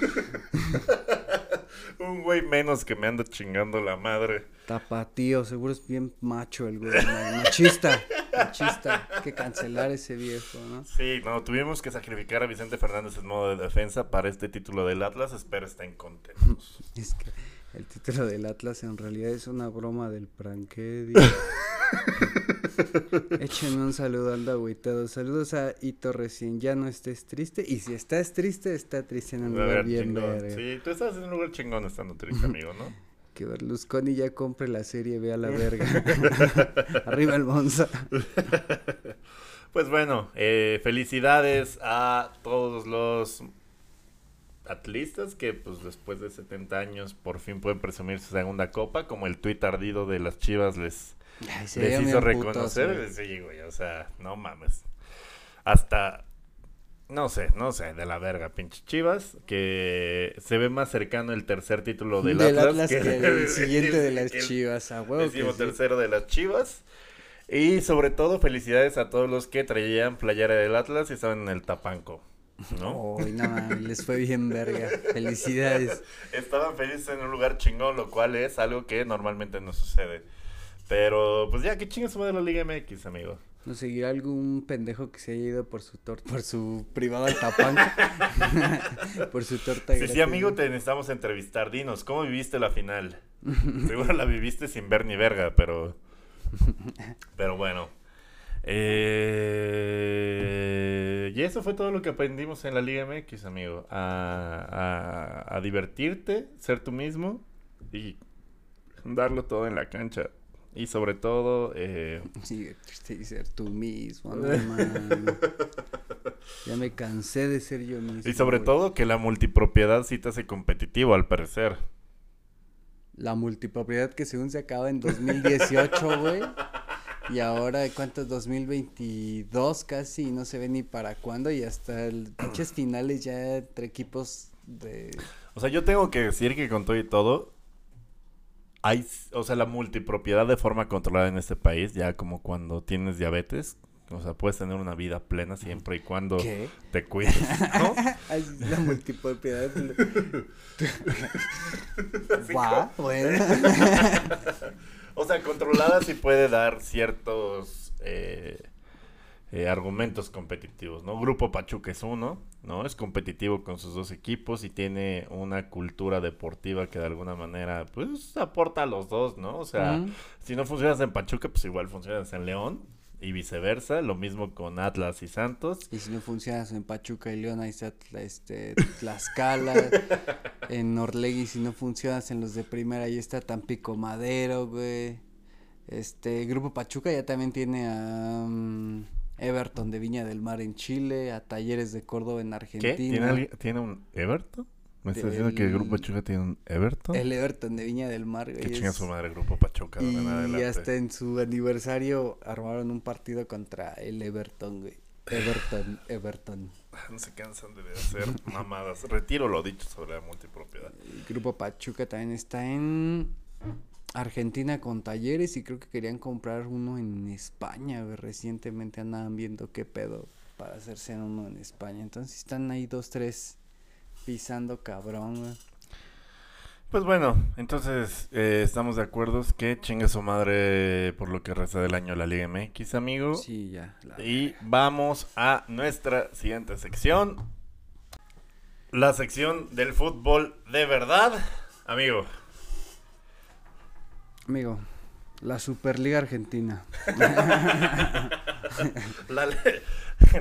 Speaker 1: Un güey menos que me anda chingando la madre.
Speaker 2: Tapatío, seguro es bien macho el güey. ma- Machista, machista. Hay que cancelar ese viejo, ¿no?
Speaker 1: Sí, no, tuvimos que sacrificar a Vicente Fernández en modo de defensa para este título del Atlas, espero estén contentos.
Speaker 2: Es que el título del Atlas en realidad es una broma del pranquedio. Échenme un saludo al agüitado. Saludos a Ito recién. Ya no estés triste. Y si estás triste, está triste en un lugar
Speaker 1: Lugar
Speaker 2: bien.
Speaker 1: Sí, tú estás en un lugar chingón estando triste, amigo, ¿no?
Speaker 2: Que Berlusconi ya compre la serie, vea la verga. Arriba el Monza.
Speaker 1: Pues bueno, eh, felicidades a todos los atlistas que pues después de 70 años por fin pueden presumir su segunda copa, como el tuit ardido de las chivas les,
Speaker 2: Ay,
Speaker 1: les hizo reconocer. sí, güey, o sea, no mames. Hasta, no sé, no sé, de la verga, pinche chivas, que se ve más cercano el tercer título del,
Speaker 2: Del
Speaker 1: Atlas,
Speaker 2: Atlas que el siguiente de las
Speaker 1: el-
Speaker 2: chivas, a huevo
Speaker 1: Decimo tercero de las Chivas. Y sobre todo, felicidades a todos los que traían playera del Atlas y estaban en el Tapanco. ¿No?
Speaker 2: Uy, no les fue bien verga. Felicidades.
Speaker 1: Estaban felices en un lugar chingón, lo cual es algo que normalmente no sucede. Pero, pues ya, que chingas su madre la Liga MX, amigo.
Speaker 2: ¿Nos seguirá algún pendejo que se haya ido por su tor por su privado al por su torta
Speaker 1: Sí,
Speaker 2: gratis,
Speaker 1: sí, amigo,
Speaker 2: ¿no?
Speaker 1: te necesitamos entrevistar. Dinos, ¿cómo viviste la final? Seguro la viviste sin ver ni verga, pero. Pero bueno. Eh, y eso fue todo lo que aprendimos en la Liga MX, amigo. A, a- a divertirte, ser tú mismo y darlo todo en la cancha. Y sobre todo, eh,
Speaker 2: Sí, ser tú mismo, no. Ya me cansé de ser yo mismo.
Speaker 1: y sobre
Speaker 2: güey.
Speaker 1: todo que la multipropiedad sí te hace competitivo, al parecer.
Speaker 2: La multipropiedad que según se acaba en 2018, güey. Y ahora, ¿cuántos? 2022 casi, no se ve ni para cuándo. Y hasta el pinches finales ya entre equipos de...
Speaker 1: O sea, yo tengo que decir que con todo y todo, hay, o sea, la multipropiedad de forma controlada en este país, ya como cuando tienes diabetes, O sea, puedes tener una vida plena siempre y cuando
Speaker 2: ¿Qué?
Speaker 1: te cuides, ¿no?
Speaker 2: La multipropiedad. Va, bueno.
Speaker 1: O sea, controlada sí puede dar ciertos eh, eh, argumentos competitivos, ¿no? Grupo Pachuca es uno, ¿no? Es competitivo con sus dos equipos y tiene una cultura deportiva que de alguna manera, pues, aporta a los dos, ¿no? O sea, si no funcionas en Pachuca, pues igual funcionas en León y viceversa. Lo mismo con Atlas y Santos.
Speaker 2: Y si no funcionas en Pachuca y León, ahí está este, Tlaxcala. en Orlegui, si no funcionas en los de primera, ahí está Tampico Madero, güey. Este, Grupo Pachuca ya también tiene a mm, Everton de Viña del Mar en Chile, a Talleres de Córdoba en Argentina.
Speaker 1: ¿Qué? ¿Tiene, ¿Tiene un Everton? ¿Me estás diciendo que el Grupo Pachuca tiene un Everton?
Speaker 2: El Everton de Viña del Mar.
Speaker 1: Que chinga su madre el Grupo Pachuca.
Speaker 2: Y
Speaker 1: adelante.
Speaker 2: hasta en su aniversario armaron un partido contra el Everton, güey. Everton, Everton.
Speaker 1: No se cansan de hacer mamadas. Retiro lo dicho sobre la multipropiedad.
Speaker 2: El grupo Pachuca también está en Argentina con talleres y creo que querían comprar uno en España, güey. Recientemente andaban viendo qué pedo para hacerse uno en España. Entonces están ahí dos, tres pisando cabrón, güey.
Speaker 1: Pues bueno, entonces eh, estamos de acuerdo que chingue su madre por lo que resta del año la Liga MX, amigo.
Speaker 2: Sí, ya. la-
Speaker 1: Y vamos a nuestra siguiente sección. La sección del fútbol de verdad. Amigo,
Speaker 2: Amigo, la Superliga Argentina.
Speaker 1: la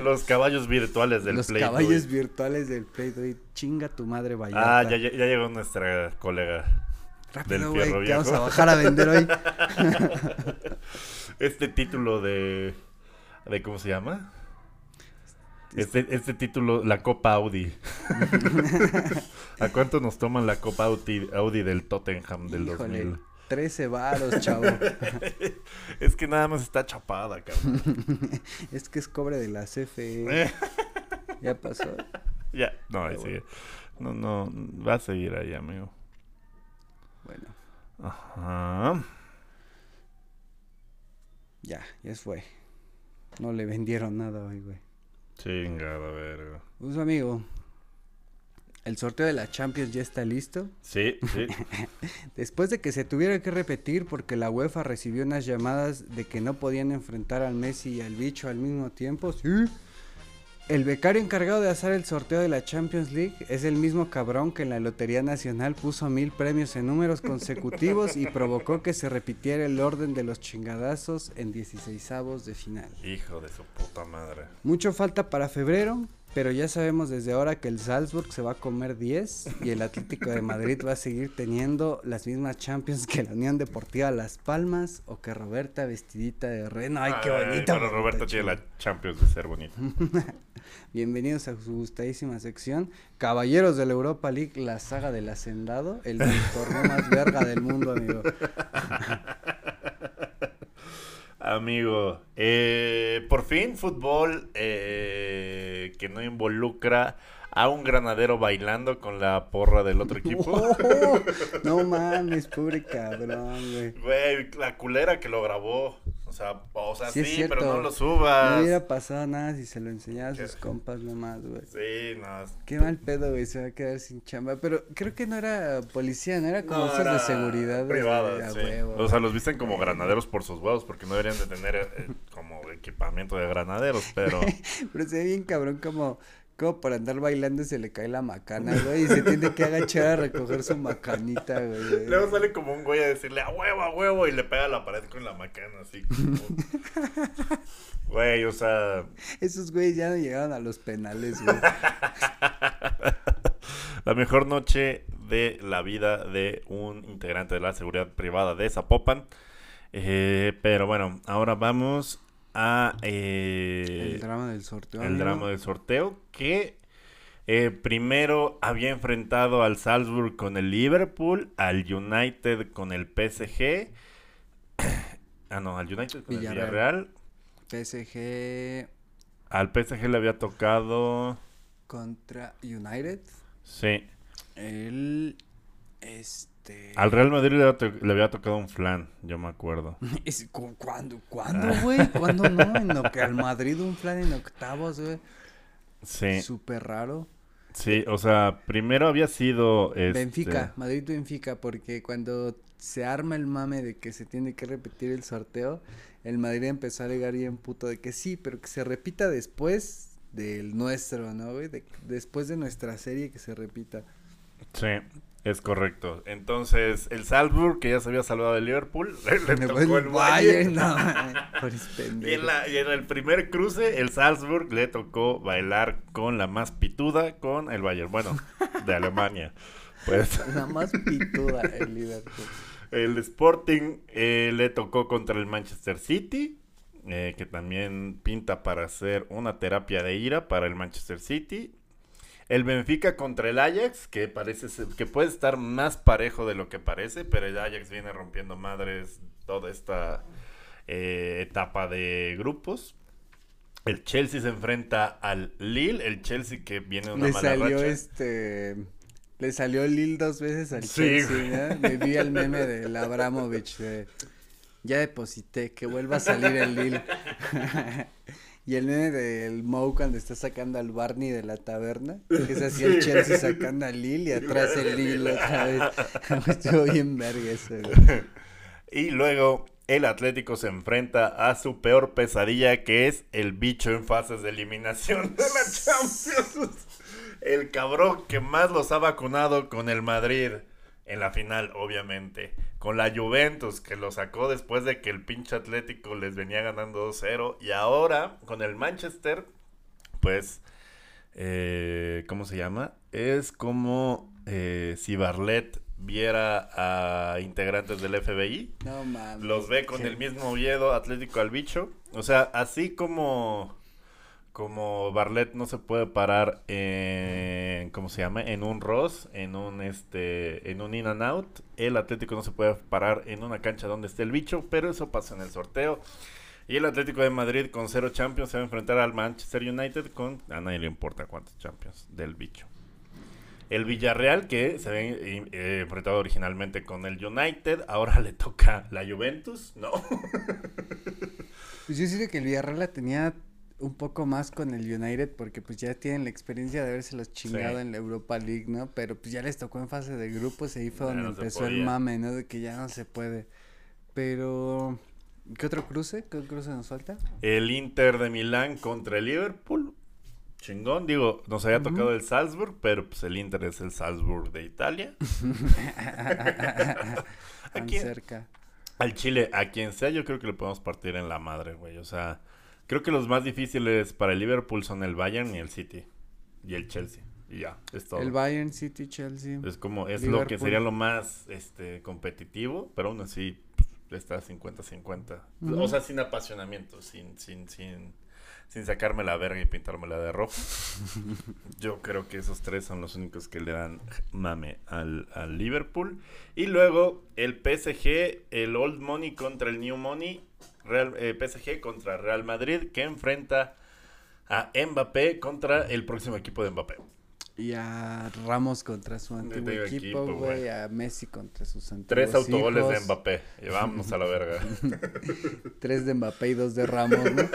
Speaker 1: los caballos virtuales del
Speaker 2: Los
Speaker 1: Play
Speaker 2: caballos
Speaker 1: Doh.
Speaker 2: virtuales del Play. Chinga tu madre, Vallarta.
Speaker 1: Ah, ya, llegó nuestra colega.
Speaker 2: Rápido,
Speaker 1: del fierro
Speaker 2: que vamos a
Speaker 1: viejo.
Speaker 2: bajar a vender hoy.
Speaker 1: Este título de... de ¿Cómo se llama? Este, este título, la Copa Audi. ¿A cuánto nos toman la Copa Audi, Audi del Tottenham del
Speaker 2: Híjole,
Speaker 1: 2000?
Speaker 2: 13 varos, chavo.
Speaker 1: Es que nada más está chapada, cabrón.
Speaker 2: es que es cobre de la CFE. Ya pasó.
Speaker 1: ya, no, ahí sigue. No, no, va a seguir ahí, amigo.
Speaker 2: Bueno,
Speaker 1: Ajá.
Speaker 2: ya, ya fue. No le vendieron nada hoy, güey.
Speaker 1: Chingada verga.
Speaker 2: Pues amigo, el sorteo de la Champions ya está listo.
Speaker 1: Sí, sí.
Speaker 2: Después de que se tuviera que repetir porque la UEFA recibió unas llamadas de que no podían enfrentar al Messi y al bicho al mismo tiempo, sí. El becario encargado de hacer el sorteo de la Champions League es el mismo cabrón que en la Lotería Nacional puso mil premios en números consecutivos y provocó que se repitiera el orden de los chingadazos en 16 de final.
Speaker 1: Hijo de su puta madre.
Speaker 2: Mucho falta para febrero, pero ya sabemos desde ahora que el Salzburg se va a comer 10 y el Atlético de Madrid va a seguir teniendo las mismas Champions que la Unión Deportiva Las Palmas o que Roberta vestidita de reno. Ay, qué bonita.
Speaker 1: Pero Roberto tiene la Champions de ser bonito.
Speaker 2: Bienvenidos a su gustadísima sección. Caballeros de la Europa League, la saga del hacendado, el torneo más verga del mundo, amigo.
Speaker 1: Amigo, eh, por fin fútbol eh, que no involucra a un granadero bailando con la porra del otro equipo.
Speaker 2: Oh, no mames, pobre cabrón, güey.
Speaker 1: Güey, la culera que lo grabó. O sea, o sea
Speaker 2: Sí,
Speaker 1: sí,
Speaker 2: es cierto.
Speaker 1: pero no lo
Speaker 2: No
Speaker 1: subas.
Speaker 2: hubiera pasado nada si se lo enseñaba a sus compas nomás, güey.
Speaker 1: Sí, no.
Speaker 2: Qué mal pedo, güey, se va a quedar sin chamba. Pero creo que no era policía, no era como
Speaker 1: No, era
Speaker 2: de seguridad.
Speaker 1: privada, sí.
Speaker 2: huevo.
Speaker 1: O sea, los visten como granaderos por sus huevos porque no deberían de tener eh, como equipamiento de granaderos, pero...
Speaker 2: Pero se ve bien cabrón como, como por andar bailando se le cae la macana, güey, y se tiene que agachar a recoger su macanita, güey.
Speaker 1: Luego sale como un güey a decirle a huevo, a huevo y le pega a la pared con la macana así. como- Güey, o sea,
Speaker 2: Esos güeyes ya no llegaron a los penales, güey.
Speaker 1: la mejor noche de la vida de un integrante de la seguridad privada de Zapopan. Eh, pero bueno, ahora vamos a eh,
Speaker 2: El drama del sorteo.
Speaker 1: el
Speaker 2: amigo.
Speaker 1: drama del sorteo que eh, primero había enfrentado al Salzburg con el Liverpool, al United con el PSG. ah, no, al United con
Speaker 2: Villarreal.
Speaker 1: el Villarreal.
Speaker 2: PSG
Speaker 1: Al PSG le había tocado.
Speaker 2: contra United.
Speaker 1: Sí.
Speaker 2: El. Este. Este...
Speaker 1: Al Real Madrid le había, to- le había tocado un flan, yo me acuerdo.
Speaker 2: Es- ¿cu- ¿Cuándo, cuándo, güey? ¿Cuándo no? En lo que al Madrid un plan en octavos, güey.
Speaker 1: Sí,
Speaker 2: Súper raro.
Speaker 1: sí, o sea, primero había sido... Este,
Speaker 2: Benfica, Madrid-Benfica, porque cuando se arma el mame de que se tiene que repetir el sorteo, el Madrid empezó a alegar bien puto de que sí, pero que se repita después del nuestro, ¿no, güey? De- después de nuestra serie que se repita.
Speaker 1: Sí, es correcto. Entonces, el Salzburg, que ya se había salvado de Liverpool, le, tocó el Bayern.
Speaker 2: no, mames, pobres
Speaker 1: Y en,
Speaker 2: pendejos.
Speaker 1: la- y en el primer cruce, el Salzburg le tocó bailar con la más pituda con el Bayern. Bueno, de Alemania. Pues
Speaker 2: La más pituda el Liverpool.
Speaker 1: el Sporting eh, le tocó contra el Manchester City, eh, que también pinta para hacer una terapia de ira para el Manchester City. El Benfica contra el Ajax, que parece ser- que puede estar más parejo de lo que parece, pero el Ajax viene rompiendo madres toda esta eh, etapa de grupos. El Chelsea se enfrenta al Lille, el Chelsea que viene de una
Speaker 2: Le
Speaker 1: mala
Speaker 2: salió
Speaker 1: racha.
Speaker 2: este. Le salió Lil dos veces al
Speaker 1: Sí,
Speaker 2: Chelsea, ¿no? Me vi el meme del Abramovich de. Ya deposité, que vuelva a salir el Lil. y el meme del Moe cuando está sacando al Barney de la taberna. Que es así el. Chelsea sacando al Lil y atrás el Lil otra vez. Estuvo bien verga eso, güey.
Speaker 1: Y luego el Atlético se enfrenta a su peor pesadilla, que es el bicho en fases de eliminación de la Champions. El cabrón que más los ha vacunado con el Madrid en la final, obviamente. Con la Juventus, que lo sacó después de que el pinche Atlético les venía ganando 2-0. Y ahora, con el Manchester, pues, eh, ¿cómo se llama? Es como eh, si Barlet viera a integrantes del FBI.
Speaker 2: No mames.
Speaker 1: Los ve con el mismo Oviedo Atlético al bicho. O sea, así como como Barlet no se puede parar en ¿cómo se llama? en un Ross, en un este en un in and out, el Atlético no se puede parar en una cancha donde esté el bicho, pero eso pasa en el sorteo. Y el Atlético de Madrid con cero Champions se va a enfrentar al Manchester United con a nadie le importa cuántos Champions del bicho. El Villarreal, que se había eh, enfrentado originalmente con el United, ahora le toca la Juventus, ¿no?
Speaker 2: Pues yo siento que el Villarreal la tenía un poco más con el United porque pues ya tienen la experiencia de haberse los chingado
Speaker 1: Sí.
Speaker 2: en la Europa League, ¿no? Pero pues ya les tocó en fase de grupos y ahí fue
Speaker 1: Ya
Speaker 2: donde
Speaker 1: no
Speaker 2: empezó el mame, ¿no? De que ya no se puede. Pero ¿qué otro cruce? ¿Qué cruce nos falta?
Speaker 1: El Inter de Milán contra el Liverpool. Chingón, digo, nos había tocado el Salzburg, pero pues el Inter es el Salzburg de Italia. Aquí-
Speaker 2: cerca.
Speaker 1: Al Chile, a quien sea, yo creo que le podemos partir en la madre, güey. O sea, creo que los más difíciles para el Liverpool son el Bayern y el City. Y el Chelsea. Y ya, es todo.
Speaker 2: El Bayern City Chelsea.
Speaker 1: Es como, es lo que sería lo más este competitivo, pero aún así está 50-50.
Speaker 2: Ujú.
Speaker 1: O sea, sin apasionamiento, sin, sin, sin, sin sacarme la verga y pintármela de rojo. Yo creo que esos tres son los únicos que le dan mame al, al Liverpool. Y luego el PSG, el Old Money contra el New Money. Real, eh, PSG contra Real Madrid, que enfrenta a Mbappé contra el próximo equipo de Mbappé.
Speaker 2: Y a Ramos contra su antiguo equipo,
Speaker 1: equipo,
Speaker 2: güey. A Messi contra sus antiguos
Speaker 1: Tres autogoles de. Mbappé. Y vámonos a la verga.
Speaker 2: Tres de Mbappé y dos de Ramos, ¿no?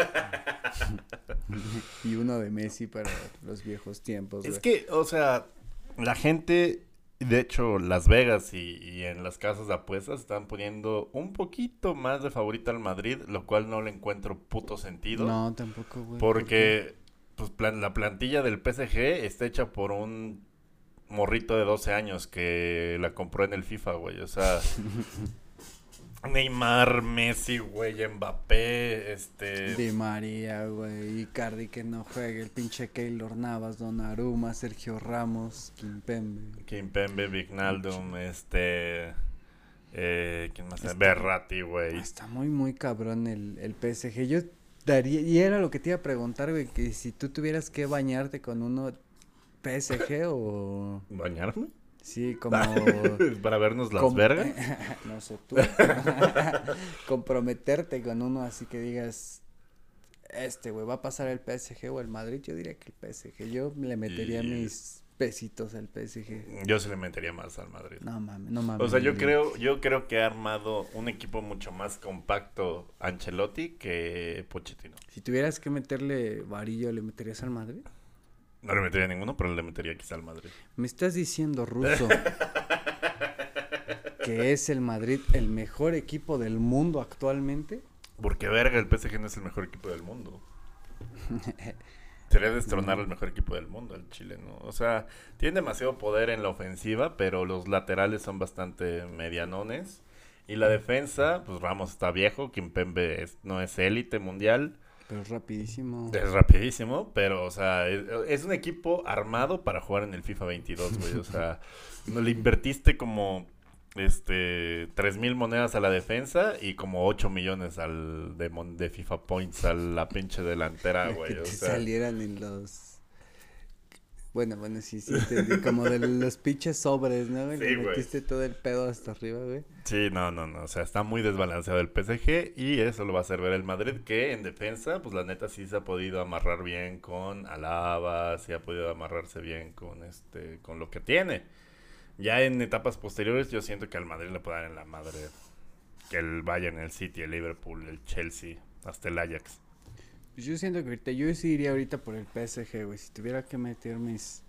Speaker 2: y uno de Messi para los viejos tiempos,
Speaker 1: Es que, o sea, la gente, de hecho, Las Vegas y, y en las casas de apuestas están poniendo un poquito más de favorita al Madrid, lo cual no le encuentro puto sentido.
Speaker 2: No, tampoco, güey.
Speaker 1: Porque pues, plan- la plantilla del PSG está hecha por un morrito de 12 años que la compró en el FIFA, güey. O sea, Neymar, Messi, güey, Mbappé, este...
Speaker 2: Di María, güey. Icardi que no juegue. El pinche Keylor Navas, Donnarumma, Sergio Ramos, Kimpembe.
Speaker 1: Kimpembe, Vignaldum, este... Eh, ¿Quién más?
Speaker 2: Está-
Speaker 1: Berratti, güey.
Speaker 2: Está muy, muy cabrón el, el PSG. Yo daría, y era lo que te iba a preguntar, güey, que si tú tuvieras que bañarte con uno PSG o...
Speaker 1: ¿Bañarme?
Speaker 2: Sí, como...
Speaker 1: Para vernos las
Speaker 2: com-
Speaker 1: vergas.
Speaker 2: no sé tú. Comprometerte con uno así que digas, este, güey, va a pasar el PSG o el Madrid. Yo diría que el PSG. Yo le metería
Speaker 1: Y-
Speaker 2: mis pesitos al PSG.
Speaker 1: Yo se le metería más al Madrid.
Speaker 2: No mames, no mames.
Speaker 1: O sea, yo creo, yo creo que ha armado un equipo mucho más compacto Ancelotti que Pochettino.
Speaker 2: Si tuvieras que meterle varillo, ¿le meterías al Madrid?
Speaker 1: No le metería ninguno, pero le metería quizá al Madrid.
Speaker 2: Me estás diciendo, Ruso, que es el Madrid el mejor equipo del mundo actualmente.
Speaker 1: Porque verga, el PSG no es el mejor equipo del mundo. Sería destronar al mejor equipo del mundo, el Chile, ¿no? O sea, tiene demasiado poder en la ofensiva, pero los laterales son bastante medianones. Y la defensa, pues Ramos está viejo, Kimpembe es, no es élite mundial.
Speaker 2: Pero es rapidísimo.
Speaker 1: Es rapidísimo, pero, o sea, es, es un equipo armado para jugar en el FIFA 22, güey. O sea, no le invertiste como este tres mil monedas a la defensa y como 8 millones al de, mon- de FIFA Points a la pinche delantera,
Speaker 2: que
Speaker 1: güey.
Speaker 2: te
Speaker 1: sea,
Speaker 2: salieran en los... Bueno, bueno, sí, sí, entendí. Como de los pinches sobres, ¿no?
Speaker 1: Sí,
Speaker 2: Le
Speaker 1: güey.
Speaker 2: metiste todo el pedo hasta arriba, güey.
Speaker 1: sí, no, no, no. O sea, está muy desbalanceado el PSG y eso lo va a hacer ver el Madrid, que en defensa, pues la neta sí se ha podido amarrar bien con Alaba, sí ha podido amarrarse bien con este, con lo que tiene. Ya en etapas posteriores yo siento que al Madrid le puede dar en la madre que el Bayern, el City, el Liverpool, el Chelsea, hasta el Ajax.
Speaker 2: Pues yo siento que ahorita, yo sí iría ahorita por el PSG, güey. Si tuviera que meter mis,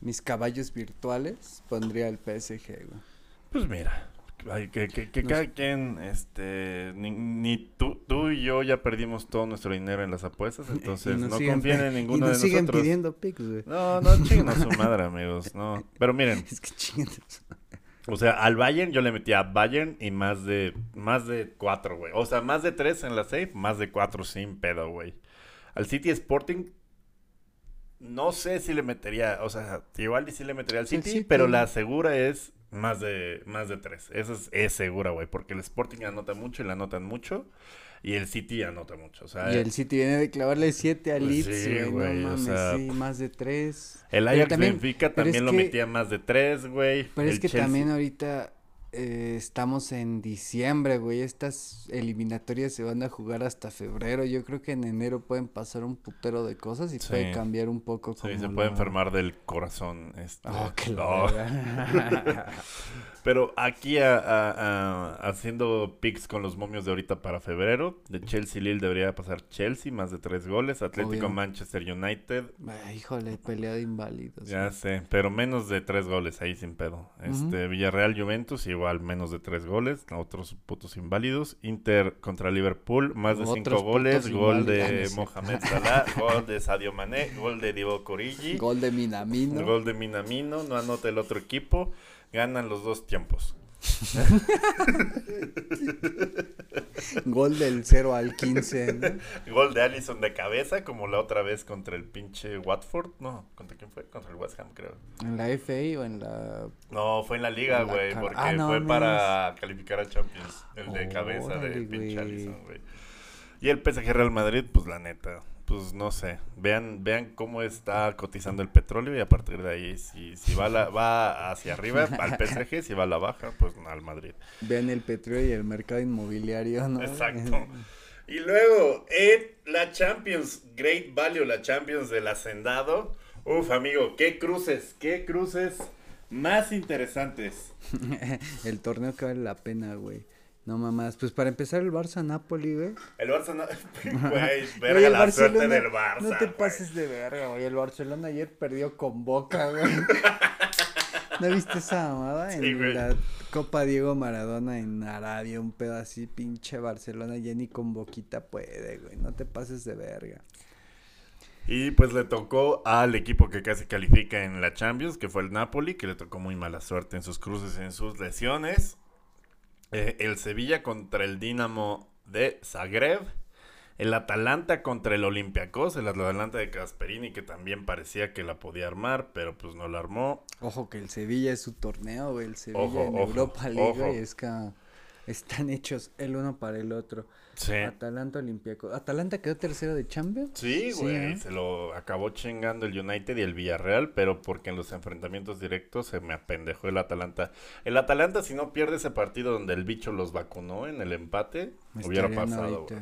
Speaker 2: mis caballos virtuales, pondría el PSG, güey.
Speaker 1: Pues mira, que, que, que
Speaker 2: No
Speaker 1: cada
Speaker 2: sé.
Speaker 1: quien, este, ni, ni tú, tú y yo ya perdimos todo nuestro dinero en las apuestas, entonces no confíen
Speaker 2: pe-
Speaker 1: en ninguno
Speaker 2: y
Speaker 1: de
Speaker 2: nos siguen
Speaker 1: nosotros.
Speaker 2: pidiendo pics, güey.
Speaker 1: No, no chinguen a su madre, amigos, no. Pero miren,
Speaker 2: Es que chinguen.
Speaker 1: O sea, al Bayern yo le metí a Bayern y más de, más de cuatro, güey. O sea, más de tres en la safe, más de cuatro sin pedo, güey. Al City Sporting, no sé si le metería, o sea, igual sí le metería al City,
Speaker 2: City.
Speaker 1: pero la segura es más de, más de tres. Esa es, es segura, güey, porque el Sporting anota mucho y le anotan mucho. Y el City anota mucho, o sea,
Speaker 2: Y el City viene de clavarle 7 a
Speaker 1: Pues
Speaker 2: Leeds,
Speaker 1: sí, güey.
Speaker 2: no
Speaker 1: o
Speaker 2: mames,
Speaker 1: sea,
Speaker 2: sí, más de 3.
Speaker 1: el
Speaker 2: pero
Speaker 1: Ajax
Speaker 2: también-
Speaker 1: Benfica
Speaker 2: pero es
Speaker 1: también lo
Speaker 2: que-
Speaker 1: metía más de tres, güey.
Speaker 2: Pero es
Speaker 1: El
Speaker 2: que
Speaker 1: Chelsea-
Speaker 2: también ahorita eh, estamos en diciembre, güey. Estas eliminatorias se van a jugar hasta febrero. Yo creo que en enero pueden pasar un putero de cosas y
Speaker 1: Sí.
Speaker 2: puede cambiar un poco
Speaker 1: Sí,
Speaker 2: como
Speaker 1: se puede enfermar del corazón. Este.
Speaker 2: Oh.
Speaker 1: Pero aquí a- a- a- haciendo picks con los momios de ahorita para febrero, de Chelsea Lille debería pasar Chelsea, más de tres goles, Atlético
Speaker 2: Obvio.
Speaker 1: Manchester United,
Speaker 2: Ay, híjole, pelea de inválidos.
Speaker 1: ya
Speaker 2: güey.
Speaker 1: sé, pero menos de tres goles ahí sin pedo. Este Villarreal Juventus igual menos de tres goles, otros putos inválidos, Inter contra Liverpool, más de cinco goles, gol.
Speaker 2: Ah,
Speaker 1: de
Speaker 2: cierto.
Speaker 1: Mohamed Salah, gol de Sadio Mané, gol de Divo Corigi.
Speaker 2: Gol de Minamino.
Speaker 1: Gol de Minamino, no anota el otro equipo, ganan los dos tiempos.
Speaker 2: Gol del 0 al 15. ¿no?
Speaker 1: Gol de Allison de cabeza, como la otra vez contra el pinche Watford. No, ¿contra quién fue? Contra el West Ham, creo.
Speaker 2: ¿En la FA o en la...?
Speaker 1: No, fue en la liga, güey, porque
Speaker 2: Ah, no
Speaker 1: fue para calificar a Champions. El de cabeza de pinche. Allison, güey. Y el PSG Real Madrid, pues la neta, pues no sé. Vean, vean cómo está cotizando el petróleo y a partir de ahí, si, si va, la- va hacia arriba al PSG, si va a la baja, pues al Madrid.
Speaker 2: Vean el petróleo y el mercado inmobiliario, ¿no?
Speaker 1: Exacto. Y luego, en la Champions, Great Value, la Champions del Hacendado. Uf, amigo, qué cruces, qué cruces más interesantes.
Speaker 2: el torneo que vale la pena, güey. No mamás. Pues para empezar el Barça Napoli, güey.
Speaker 1: El Barça no. Güey, verga la suerte del Barça.
Speaker 2: No te
Speaker 1: güey.
Speaker 2: pases de verga, güey. El Barcelona ayer perdió con Boca, güey. ¿No viste esa mamada?
Speaker 1: Sí,
Speaker 2: en
Speaker 1: güey.
Speaker 2: la Copa Diego Maradona en Arabia, un pedo así, pinche Barcelona ya ni con Boquita puede, güey. No te pases de verga.
Speaker 1: Y pues le tocó al equipo que casi califica en la Champions, que fue el Napoli, que le tocó muy mala suerte en sus cruces en sus lesiones. Eh, el Sevilla contra el Dinamo de Zagreb. El Atalanta contra el Olympiacos, el Atalanta de Casperini, que también parecía que la podía armar, pero pues no la armó.
Speaker 2: Ojo que el Sevilla es su torneo. El Sevilla
Speaker 1: Ojo,
Speaker 2: en
Speaker 1: ojo,
Speaker 2: Europa League,
Speaker 1: ojo.
Speaker 2: es que están hechos el uno para el otro.
Speaker 1: Sí.
Speaker 2: Atalanta Olympiaco. ¿Atalanta quedó tercero de Champions?
Speaker 1: Sí,
Speaker 2: Sí,
Speaker 1: güey,
Speaker 2: ¿eh?
Speaker 1: se lo acabó chingando el United y el Villarreal, pero porque en los enfrentamientos directos se me apendejó el Atalanta. El Atalanta, si no pierde ese partido donde el bicho los vacunó en el empate, hubiera pasado, güey.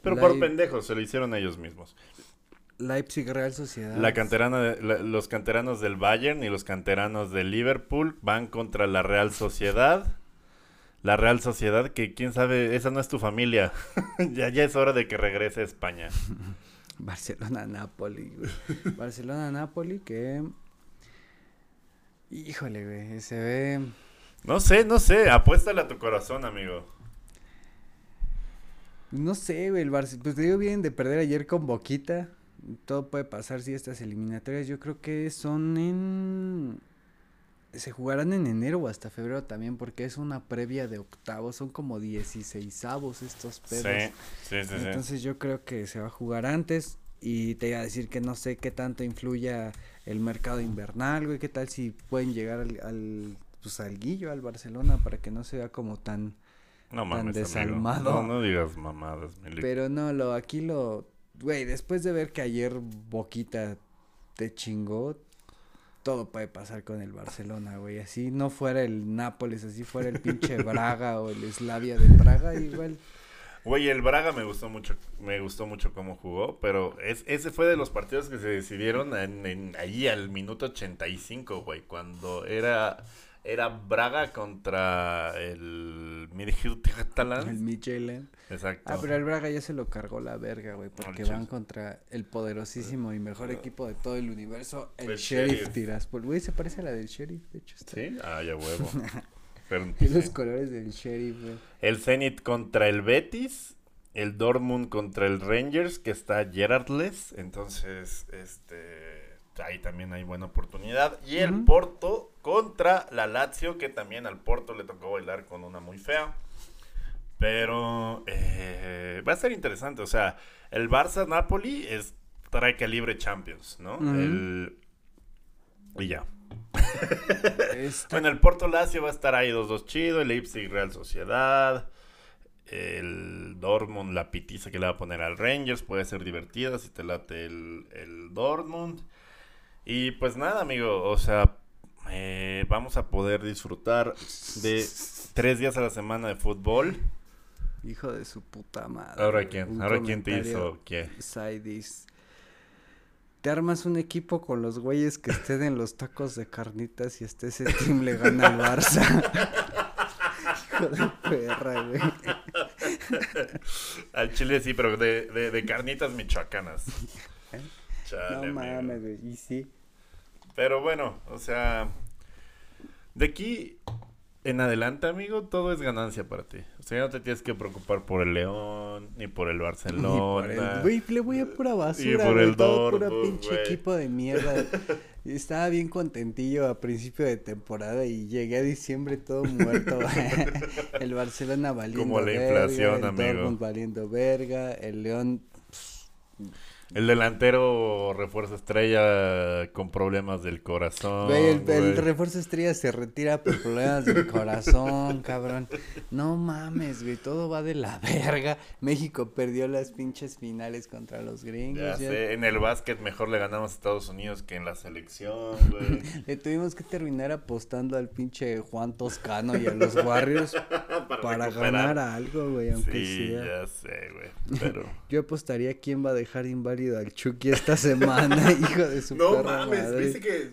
Speaker 1: Pero por pendejos, se lo hicieron ellos mismos.
Speaker 2: Leipzig Real Sociedad.
Speaker 1: La canterana de- la- los canteranos del Bayern y los canteranos del Liverpool van contra la Real Sociedad. La Real Sociedad, que quién sabe, esa no es tu familia. ya, ya es hora de que regrese a España.
Speaker 2: Barcelona-Napoli, güey. Barcelona-Napoli que... Híjole, güey, se ve...
Speaker 1: No sé, no sé, apuéstale a tu corazón, amigo.
Speaker 2: No sé, güey, el Barcelona... Pues te digo, vienen de perder ayer con Boquita. Todo puede pasar si estas eliminatorias. Yo creo que son en... Se jugarán en enero o hasta febrero también porque es una previa de octavos. Son como 16 estos pedos.
Speaker 1: Sí, sí, sí.
Speaker 2: Entonces yo creo que se va a jugar antes y te iba a decir que no sé qué tanto influya el mercado invernal, güey, qué tal si pueden llegar al, al pues al guillo, al Barcelona para que no se vea como tan
Speaker 1: no
Speaker 2: tan
Speaker 1: mames, amigo.
Speaker 2: desalmado.
Speaker 1: No, no digas mamadas, Milik.
Speaker 2: pero no, lo aquí lo güey, después de ver que ayer Boquita te chingó todo puede pasar con el Barcelona, güey. Así no fuera el Nápoles, así fuera el pinche Braga o el Slavia de Praga, igual.
Speaker 1: Güey, el Braga me gustó mucho, me gustó mucho cómo jugó, pero es, ese fue de los partidos que se decidieron en, en- ahí al minuto 85, güey, cuando era era Braga contra el
Speaker 2: El
Speaker 1: catalán.
Speaker 2: Michelin.
Speaker 1: Exacto.
Speaker 2: Ah, pero el Braga ya se lo cargó la verga, güey, porque
Speaker 1: el
Speaker 2: van contra el poderosísimo y mejor equipo de todo el universo, el,
Speaker 1: El
Speaker 2: Sheriff
Speaker 1: Sheriff.
Speaker 2: Tiraspol. Güey, se parece a la del Sheriff, de hecho. Está.
Speaker 1: Sí, ah, ya huevo. Pero,
Speaker 2: Y los
Speaker 1: sí.
Speaker 2: colores del Sheriff, güey.
Speaker 1: El Zenit contra el Betis, el Dortmund contra el Rangers, que está Gerardless, entonces este ahí también hay buena oportunidad. Y el. Porto contra la Lazio, que también al Porto le tocó bailar con una muy fea. Pero eh, va a ser interesante, o sea, el Barça-Napoli es trae calibre Champions, ¿no? El- Y ya. Bueno, el Porto Lazio va a estar ahí 2-2 chido, el Leipzig Real Sociedad, el Dortmund, la pitiza que le va a poner al Rangers, puede ser divertida si te late el, el Dortmund. Y pues nada, amigo, o sea, eh, vamos a poder disfrutar de tres días a la semana de fútbol.
Speaker 2: Hijo de su puta madre.
Speaker 1: Ahora quién, ahora quién te hizo qué.
Speaker 2: Sidis. Te armas un equipo con los güeyes que estén en los tacos de carnitas y hasta ese team le gana al Barça. Hijo de perra, güey.
Speaker 1: Al Chile sí, pero de, de, de carnitas michoacanas. Chale,
Speaker 2: No mames, güey. Y sí.
Speaker 1: Pero bueno, o sea, de aquí en adelante, amigo, todo es ganancia para ti. O sea, ya no te tienes que preocupar por el León, ni por el Barcelona.
Speaker 2: el- Güey, le voy a pura basura,
Speaker 1: por
Speaker 2: güey.
Speaker 1: el
Speaker 2: Todo puro
Speaker 1: Dortmund,
Speaker 2: pinche
Speaker 1: güey.
Speaker 2: equipo de mierda. Y Estaba bien contentillo a principio de temporada y llegué a diciembre todo muerto. el Barcelona valiendo
Speaker 1: Como la
Speaker 2: verga,
Speaker 1: inflación,
Speaker 2: el
Speaker 1: amigo.
Speaker 2: Dortmund valiendo verga, el León
Speaker 1: El delantero refuerzo estrella con problemas del corazón.
Speaker 2: Güey, el, el
Speaker 1: güey.
Speaker 2: refuerzo estrella se retira por problemas del corazón, cabrón. No mames, güey, todo va de la verga. México perdió las pinches finales contra los gringos.
Speaker 1: Ya
Speaker 2: ya-
Speaker 1: sé, en el básquet mejor le ganamos a Estados Unidos que en la selección, güey.
Speaker 2: Le tuvimos que terminar apostando al pinche Juan Toscano y a los Warriors para,
Speaker 1: recuperar.
Speaker 2: ganar algo, güey, aunque
Speaker 1: Sí,
Speaker 2: sea.
Speaker 1: ya sé, güey. Pero.
Speaker 2: Yo apostaría quién va a dejar al Chucky esta semana, hijo de su
Speaker 1: No
Speaker 2: perra
Speaker 1: mames,
Speaker 2: madre.
Speaker 1: dice que.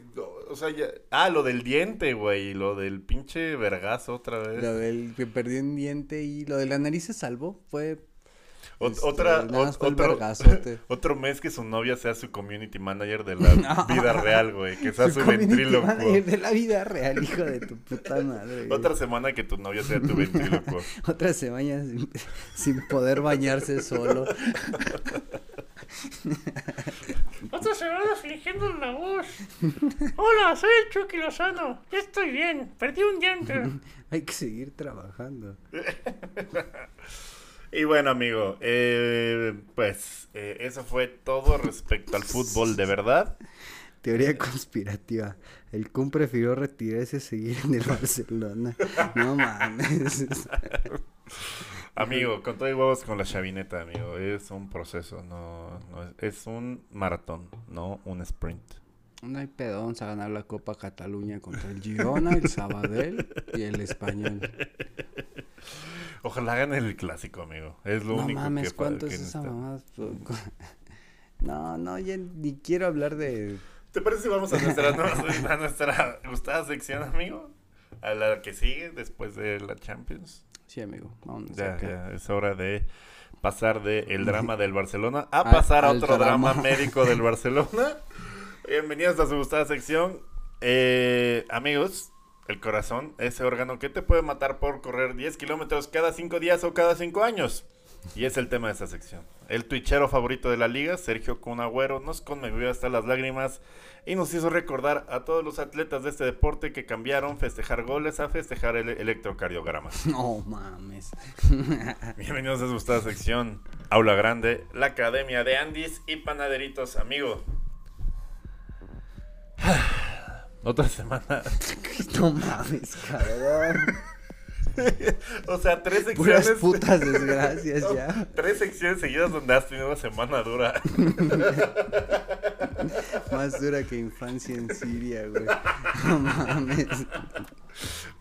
Speaker 1: O sea, ya. Ah, lo del diente, güey. Lo del pinche vergazo otra vez.
Speaker 2: Lo del que perdió un diente y lo de la nariz se salvó, fue este,
Speaker 1: otra, otro, otro mes que su novia sea su community manager de la vida real, güey. Que sea su,
Speaker 2: manager de la vida real, hijo de tu puta madre. güey.
Speaker 1: Otra semana que tu novia sea tu ventríloco.
Speaker 2: Otra semana sin, sin poder bañarse solo.
Speaker 3: Otra semana fingiendo la voz. Hola, soy el Chucky Lozano. Ya estoy bien. Perdí un diente.
Speaker 2: Hay que seguir trabajando.
Speaker 1: Y bueno, amigo, eh, pues eh, eso fue todo respecto al fútbol de verdad.
Speaker 2: Teoría conspirativa. El Kun prefirió retirarse y seguir en el Barcelona. No mames.
Speaker 1: Amigo, con todo y huevos con la chavineta, amigo. Es un proceso, no, no es, es un maratón, no un sprint.
Speaker 2: No hay pedo, vamos a ganar la Copa Cataluña contra el Girona, el Sabadell y el Español.
Speaker 1: Ojalá gane el clásico, amigo. Es lo
Speaker 2: No
Speaker 1: único
Speaker 2: mames,
Speaker 1: que,
Speaker 2: ¿cuánto
Speaker 1: que
Speaker 2: es esa mamá? No, no, ya ni quiero hablar de...
Speaker 1: ¿Te parece si vamos a nuestra, a nuestra gustada sección, amigo? A la que sigue después de la Champions.
Speaker 2: Sí, amigo, vámonos
Speaker 1: Ya,
Speaker 2: acá.
Speaker 1: ya, es hora de pasar de el drama del Barcelona a pasar a otro drama.
Speaker 2: drama.
Speaker 1: médico del Barcelona. Bienvenidos a su gustada sección. Eh, amigos, el corazón, ese órgano que te puede matar por correr 10 kilómetros cada 5 días o cada 5 años. Y es el tema de esta sección. El twitchero favorito de la liga, Sergio Cunagüero, nos conmovió hasta las lágrimas y nos hizo recordar a todos los atletas de este deporte que cambiaron festejar goles a festejar el electrocardiograma.
Speaker 2: No mames.
Speaker 1: Bienvenidos a su gustada sección, Aula Grande, la Academia de Andis y Panaderitos, amigo. Otra semana.
Speaker 2: no mames, cabrón.
Speaker 1: o sea, tres
Speaker 2: Puras
Speaker 1: secciones.
Speaker 2: putas desgracias ya.
Speaker 1: Tres secciones seguidas donde has tenido una semana dura.
Speaker 2: Más dura que infancia en Siria, güey. No mames.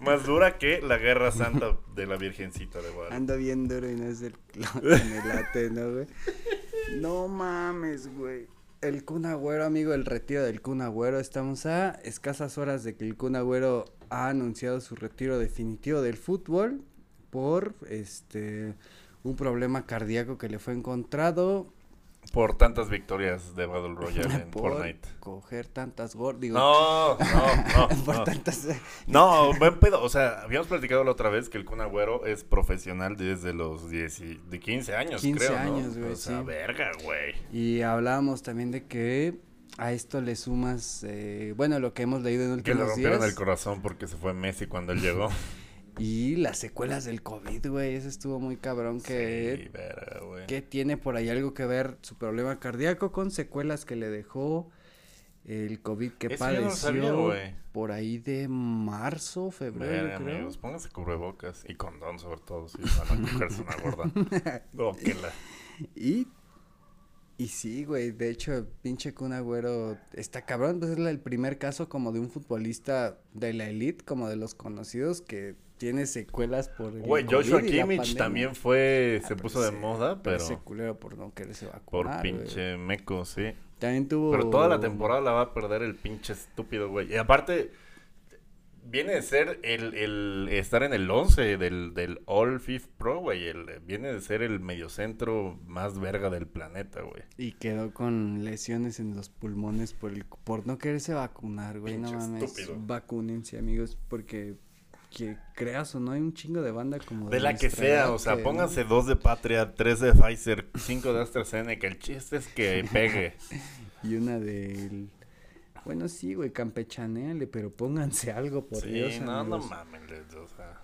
Speaker 1: Más dura que la guerra santa de la Virgencita de Guadalupe.
Speaker 2: Ando bien duro y no es el canelate, ¿no, güey? No mames, güey. El Kun Agüero, amigo, el retiro del Kun Agüero. Estamos a escasas horas de que el Kun Agüero ha anunciado su retiro definitivo del fútbol por este un problema cardíaco que le fue encontrado
Speaker 1: Por tantas victorias de Battle Royale en
Speaker 2: por
Speaker 1: Fortnite.
Speaker 2: coger tantas gordas.
Speaker 1: No, no, no.
Speaker 2: por
Speaker 1: no.
Speaker 2: tantas
Speaker 1: No, buen pedo. O sea, habíamos platicado la otra vez que el Kun Agüero es profesional desde los 10 y- de 15 años,
Speaker 2: 15
Speaker 1: creo, ¿no?
Speaker 2: años, güey,
Speaker 1: O sea,
Speaker 2: sí.
Speaker 1: verga, güey.
Speaker 2: Y hablábamos también de que a esto le sumas, eh, bueno, lo que hemos leído en
Speaker 1: Que le
Speaker 2: últimos
Speaker 1: rompieron
Speaker 2: días.
Speaker 1: el corazón porque se fue Messi cuando él llegó.
Speaker 2: Y las secuelas del COVID, güey, eso estuvo muy cabrón que,
Speaker 1: Sí, verga, güey.
Speaker 2: que tiene por ahí algo que ver su problema cardíaco con secuelas que le dejó el COVID que
Speaker 1: Eso
Speaker 2: padeció
Speaker 1: sabía,
Speaker 2: por ahí de marzo, febrero,
Speaker 1: Verga,
Speaker 2: creo.
Speaker 1: amigos, pónganse cubrebocas y condón sobre todo si van a cogerse una gorda. La...
Speaker 2: Y y sí, güey, de hecho, pinche Kun Agüero está cabrón, pues es el primer caso como de un futbolista de la elite, como de los conocidos que tiene secuelas por el
Speaker 1: Güey, Joshua Kimmich también fue,
Speaker 2: Ah,
Speaker 1: se puso de moda, pero
Speaker 2: ese culero por no quererse
Speaker 1: por
Speaker 2: vacunar, güey.
Speaker 1: pinche meco, sí.
Speaker 2: También tuvo...
Speaker 1: Pero toda la temporada la va a perder el pinche estúpido, güey. Y aparte, viene de ser el, el estar en el 11 del, del All Fifth Pro, güey. El, viene de ser el mediocentro más verga del planeta, güey.
Speaker 2: Y quedó con lesiones en los pulmones por el, por no quererse vacunar, güey. No mames.
Speaker 1: estúpido.
Speaker 2: Vacúnense, amigos, porque que creas o no hay un chingo de banda como
Speaker 1: De la que sea, o sea,
Speaker 2: que-
Speaker 1: pónganse dos de Patria, tres de Pfizer, cinco de AstraZeneca. El chiste es que pegue.
Speaker 2: Y una del bueno, sí, güey, campechaneale, pero pónganse algo por
Speaker 1: sí,
Speaker 2: Dios,
Speaker 1: no, no mames, o sea.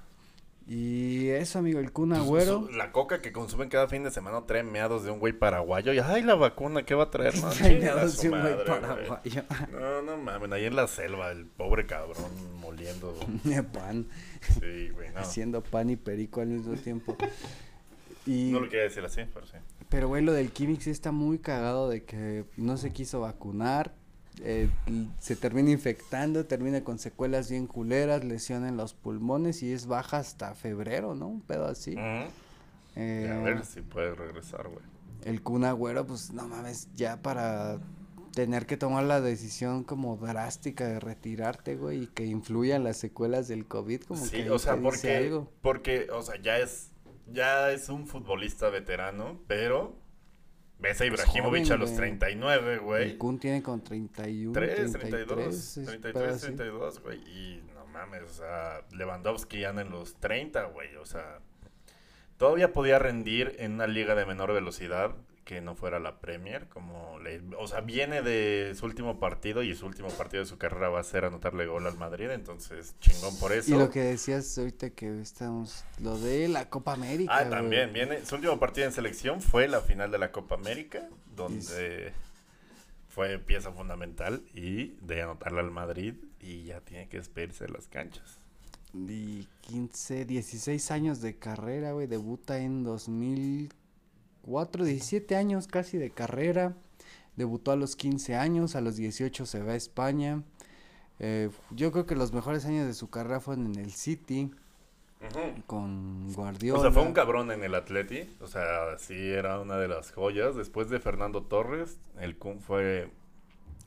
Speaker 2: Y eso, amigo, el Kun
Speaker 1: Pues,
Speaker 2: Agüero.
Speaker 1: su- La coca que consumen cada fin de semana trae meados de un güey paraguayo. Y ay, la vacuna, ¿qué va a traer? No,
Speaker 2: Trae meados de un güey paraguayo.
Speaker 1: No, no mames, ahí en la selva, el pobre cabrón moliendo.
Speaker 2: Pan,
Speaker 1: Sí, güey, no.
Speaker 2: haciendo pan y perico al mismo tiempo. Y,
Speaker 1: No lo quería decir así, pero sí.
Speaker 2: pero güey, lo del sí está muy cagado de que no se quiso vacunar. Eh, se termina infectando, termina con secuelas bien culeras, lesión en los pulmones y es baja hasta febrero, ¿no? Un pedo así. Eh,
Speaker 1: a ver si puede regresar, güey.
Speaker 2: el Kun Agüero, pues no mames, ya para tener que tomar la decisión como drástica de retirarte, güey, y que influyan las secuelas del COVID, como
Speaker 1: Sí,
Speaker 2: que
Speaker 1: o sea, porque,
Speaker 2: algo.
Speaker 1: porque, o sea, ya es, ya es un futbolista veterano, pero ves a
Speaker 2: Es
Speaker 1: Ibrahimovic
Speaker 2: joven,
Speaker 1: a los
Speaker 2: güey.
Speaker 1: 39,
Speaker 2: El
Speaker 1: güey.
Speaker 2: Kun tiene con 31,
Speaker 1: 3,
Speaker 2: 33,
Speaker 1: 32,
Speaker 2: es
Speaker 1: 33,
Speaker 2: pedo así.
Speaker 1: 32, güey. Y no mames, o sea, Lewandowski anda en los 30, güey. O sea, todavía podía rendir en una liga de menor velocidad que no fuera la Premier. Como le, o sea, viene de su último partido y su último partido de su carrera va a ser anotarle gol al Madrid. Entonces, chingón por eso.
Speaker 2: Y lo que decías ahorita que estamos, lo de la Copa América.
Speaker 1: Ah,
Speaker 2: güey.
Speaker 1: también, viene. Su último partido en selección fue la final de la Copa América, donde fue pieza fundamental y de anotarle al Madrid y ya tiene que despedirse de las canchas.
Speaker 2: Y 15, 16 años de carrera, güey, debuta en 2004, 17 años casi de carrera. Debutó a los 15 años, a los 18 se va a España. Eh, yo creo que los mejores años de su carrera fueron en el City. con Guardiola.
Speaker 1: O sea, fue un cabrón en el Atleti. O sea, sí era una de las joyas. Después de Fernando Torres, el Kun fue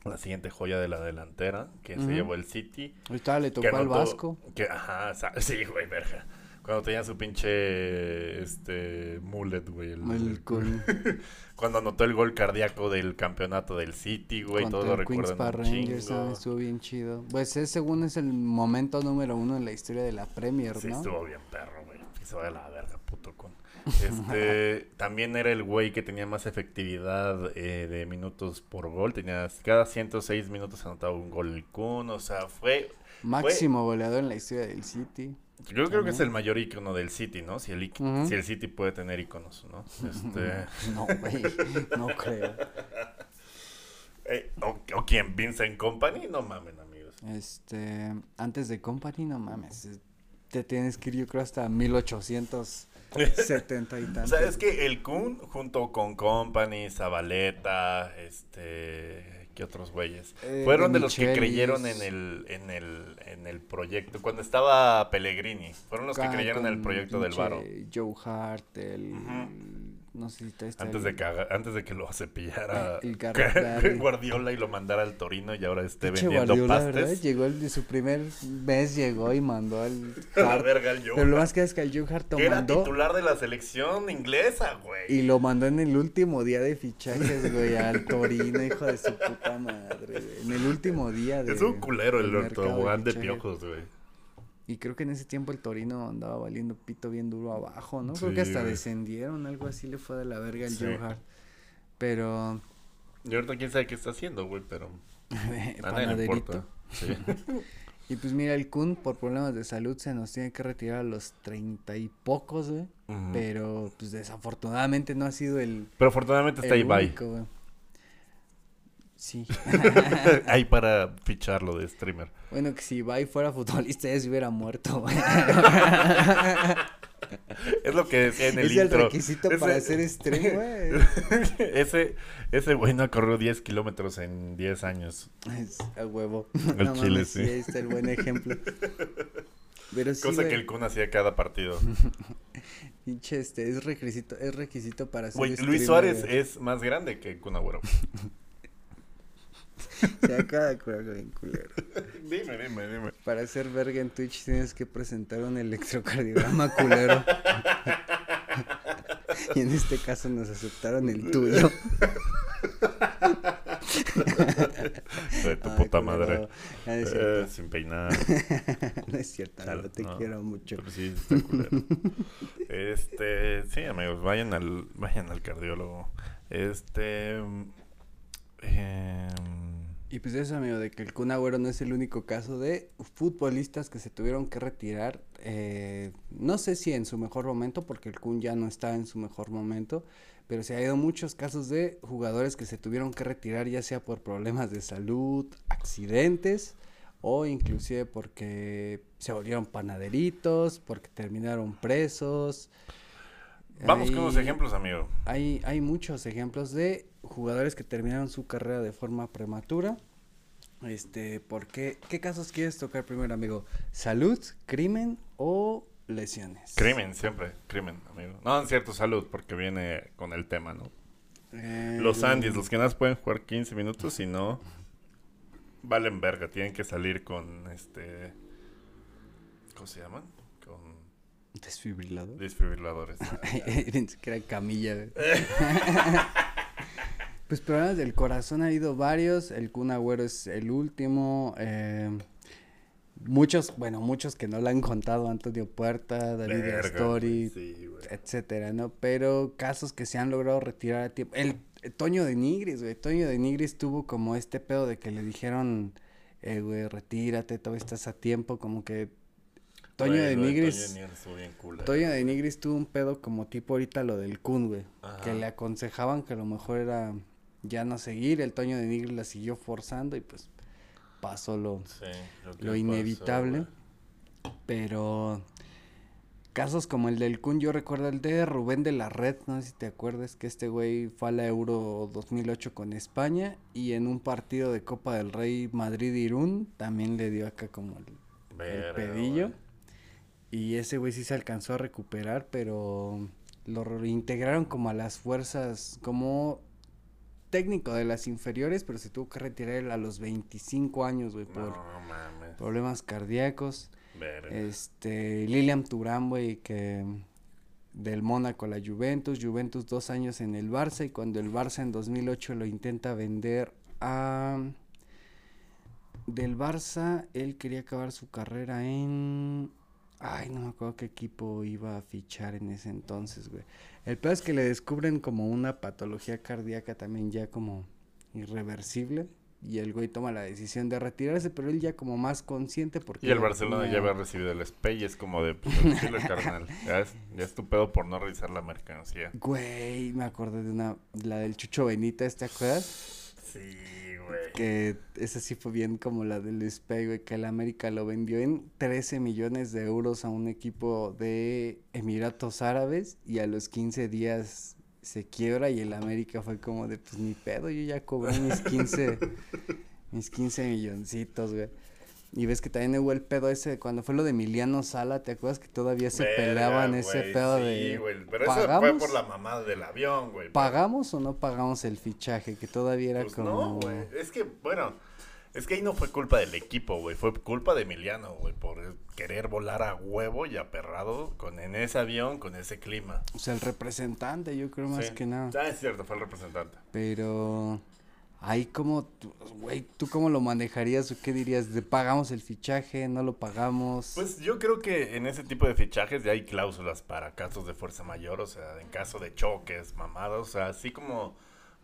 Speaker 1: la siguiente joya de la delantera que se llevó el City.
Speaker 2: Ahorita le tocó al Vasco.
Speaker 1: Que, ajá, sí, güey, verga. Cuando tenía su pinche, este, mullet, güey. el-
Speaker 2: El
Speaker 1: Cuando anotó el gol cardíaco del campeonato del City, güey. Todos lo
Speaker 2: el Queens
Speaker 1: recuerdan
Speaker 2: Rangers, ah, estuvo bien chido. Pues es según es el momento número uno en la historia de la Premier,
Speaker 1: Sí,
Speaker 2: ¿no?
Speaker 1: estuvo bien perro, güey. Que se vaya a la verga, puto con. Este, también era el güey que tenía más efectividad eh, de minutos por gol. Tenía cada 106 minutos anotaba un gol el Kun. O sea, fue.
Speaker 2: Máximo goleador en la historia del City.
Speaker 1: Yo creo que es el mayor icono del City, ¿no? Si el, si City puede tener iconos, ¿no? Este,
Speaker 2: No, güey, no creo.
Speaker 1: eh, o, o quién, Vincent Company, no mamen, amigos.
Speaker 2: Este, antes de Company, no mames. es- Te tienes que ir, yo creo, hasta 1870 y
Speaker 1: O
Speaker 2: tantos.
Speaker 1: sea, es que el Kun, junto con Company, Zabaleta, este, ¿qué otros güeyes?
Speaker 2: Eh,
Speaker 1: Fueron
Speaker 2: de
Speaker 1: de los que creyeron en el, en el, en el proyecto. Cuando estaba Pellegrini, fueron los que
Speaker 2: Ah,
Speaker 1: creyeron en el proyecto del Varo.
Speaker 2: Joe Hart, el... No sé si está está
Speaker 1: Antes
Speaker 2: el-
Speaker 1: de, que antes de que lo cepillara
Speaker 2: El.
Speaker 1: Guardiola y lo mandara al Torino y ahora esté vendiendo
Speaker 2: Guardiola, ¿verdad?
Speaker 1: pastes.
Speaker 2: Llegó el de su primer mes, llegó y mandó al
Speaker 1: A la verga el
Speaker 2: Pero lo más que es que el Joe Hart lo
Speaker 1: era
Speaker 2: mandó
Speaker 1: titular de la selección inglesa, güey.
Speaker 2: y lo mandó en el último día de fichajes, güey, al Torino, hijo de su puta madre, güey. En el último día de
Speaker 1: Es un culero el tobogán de
Speaker 2: fichajes.
Speaker 1: piojos, güey.
Speaker 2: Y creo que en ese tiempo el Torino andaba valiendo pito bien duro abajo, ¿no? Creo
Speaker 1: Sí,
Speaker 2: que hasta
Speaker 1: güey.
Speaker 2: descendieron, algo así le fue de la verga al
Speaker 1: Sí.
Speaker 2: Joe Hart. Pero
Speaker 1: Y ahorita quién sabe qué está haciendo, güey, pero
Speaker 2: panaderito.
Speaker 1: importa. Sí.
Speaker 2: Y pues mira, el Kun por problemas de salud se nos tiene que retirar a los treinta y pocos, güey. Pero pues desafortunadamente no ha sido el,
Speaker 1: Pero afortunadamente está
Speaker 2: el
Speaker 1: Ibai.
Speaker 2: único, güey. Sí.
Speaker 1: Ahí para ficharlo de streamer.
Speaker 2: Bueno, que si Ibai fuera futbolista ya se hubiera muerto, güey.
Speaker 1: Es lo que decía en el
Speaker 2: es el
Speaker 1: intro.
Speaker 2: requisito
Speaker 1: Ese-
Speaker 2: para hacer stream, güey.
Speaker 1: ese, ese güey no corrió 10 kilómetros en 10 años.
Speaker 2: Es a huevo.
Speaker 1: Al
Speaker 2: no
Speaker 1: chile,
Speaker 2: mames,
Speaker 1: sí.
Speaker 2: Ahí está el buen ejemplo. Pero sí,
Speaker 1: Cosa
Speaker 2: güey,
Speaker 1: que el Kun hacía cada partido.
Speaker 2: pinche, este, es requisito, es requisito para ser
Speaker 1: Güey, Luis Suárez
Speaker 2: güey.
Speaker 1: es más grande que Kun Agüero.
Speaker 2: Se acaba de curar bien culero.
Speaker 1: dime, dime, dime.
Speaker 2: Para ser verga en Twitch tienes que presentar un electrocardiograma culero. y en este caso nos aceptaron el tuyo.
Speaker 1: De tu
Speaker 2: Ay,
Speaker 1: puta madre.
Speaker 2: Ah, es
Speaker 1: Eh, sin peinar.
Speaker 2: no es cierto,
Speaker 1: Claro,
Speaker 2: no, te
Speaker 1: no.
Speaker 2: quiero mucho.
Speaker 1: Pero sí, está culero. Este, sí, amigos, vayan al, vayan al cardiólogo. Este, em,
Speaker 2: Y pues eso, amigo, de que el Kun Agüero no es el único caso de futbolistas que se tuvieron que retirar. eh, no sé si en su mejor momento, porque el Kun ya no está en su mejor momento, pero se ha ido muchos casos de jugadores que se tuvieron que retirar, ya sea por problemas de salud, accidentes, o inclusive porque se volvieron panaderitos, porque terminaron presos.
Speaker 1: vamos con unos
Speaker 2: Hay-
Speaker 1: ejemplos, amigo.
Speaker 2: hay, hay muchos ejemplos de jugadores que terminaron su carrera de forma prematura. Este, ¿por qué? ¿Qué casos quieres tocar primero, amigo? ¿Salud, crimen o lesiones?
Speaker 1: Crimen, siempre, crimen, amigo. No, es cierto, salud, porque viene con el tema, ¿no?
Speaker 2: Eh,
Speaker 1: Los Andes, los que nada pueden jugar 15 minutos, si no, valen verga, tienen que salir con este... ¿Cómo se llaman? Con
Speaker 2: Desfibrilador.
Speaker 1: desfibriladores.
Speaker 2: Era camilla. pues problemas del corazón ha habido varios. El Kun Agüero es el último. eh, muchos, bueno, muchos que no lo han contado. Antonio Puerta, David Astori,
Speaker 1: sí, güey.
Speaker 2: etcétera, ¿no? Pero casos que se han logrado retirar a tiempo. El, el Toño de Nigris, güey. Toño de Nigris tuvo como este pedo de que le dijeron, eh, güey, retírate, todavía estás a tiempo, como que Toño
Speaker 1: Güey,
Speaker 2: de Nigris.
Speaker 1: Toño culero.
Speaker 2: Toño de Nigris tuvo un pedo como tipo ahorita lo del Kun, güey. Que le aconsejaban que a lo mejor era ya no seguir. El Toño de Nigris la siguió forzando y pues pasó lo,
Speaker 1: Sí, lo,
Speaker 2: inevitable. Pero casos como el del Kun, yo recuerdo el de Rubén de la Red, no sé si te acuerdas que este güey fue a la Euro 2008 con España y en un partido de Copa del Rey Madrid-Irún también le dio acá como el, pedillo.
Speaker 1: güey.
Speaker 2: Y ese güey sí se alcanzó a recuperar, pero lo reintegraron como a las fuerzas, como técnico de las inferiores, pero se tuvo que retirar a los 25 años, güey, por
Speaker 1: No mames.
Speaker 2: problemas cardíacos.
Speaker 1: Verga.
Speaker 2: Este, Lilian Turán, güey, que del Mónaco a la Juventus, Juventus dos años en el Barça y cuando el Barça en 2008 lo intenta vender a... Del Barça, él quería acabar su carrera en... Ay, no me acuerdo qué equipo iba a fichar en ese entonces, güey. El peor es que le descubren como una patología cardíaca también ya como irreversible. Y el güey toma la decisión de retirarse, pero él ya como más consciente porque...
Speaker 1: Y el Barcelona
Speaker 2: tenía-
Speaker 1: ya había recibido el spey y es como de, pues, carnal. Ya es, ya es tu pedo por no revisar la mercancía.
Speaker 2: Güey, me acordé de una, la del Chucho Benítez, ¿te acuerdas?
Speaker 1: Sí, güey.
Speaker 2: Que esa sí fue bien como la del Spey, güey, que el América lo vendió en 13 millones de euros a un equipo de Emiratos Árabes y a los 15 días se quiebra y el América fue como de, pues ni pedo, yo ya cobré mis 15, mis 15 milloncitos, güey. Y ves que también hubo el pedo ese, cuando fue lo de Emiliano Sala, ¿te acuerdas que todavía se
Speaker 1: Verga,
Speaker 2: peleaban ese pedo
Speaker 1: sí,
Speaker 2: de...
Speaker 1: güey, Pero eso fue
Speaker 2: ¿pagamos?
Speaker 1: por la mamada del avión, güey.
Speaker 2: ¿Pagamos o no pagamos el fichaje? Que todavía era
Speaker 1: Pues
Speaker 2: como...
Speaker 1: no, güey. Es que, bueno, es que ahí no fue culpa del equipo, güey. Fue culpa de Emiliano, güey, por querer volar a huevo y aperrado con, en ese avión, con ese clima.
Speaker 2: O sea, el representante, yo creo más
Speaker 1: Sí.
Speaker 2: que nada.
Speaker 1: Ah, es cierto, fue el representante.
Speaker 2: Pero... Ahí como, güey, ¿tú cómo lo manejarías o qué dirías? ¿De pagamos el fichaje? ¿No lo pagamos?
Speaker 1: Pues yo creo que en ese tipo de fichajes ya hay cláusulas para casos de fuerza mayor, o sea, en caso de choques, mamadas, o sea, así como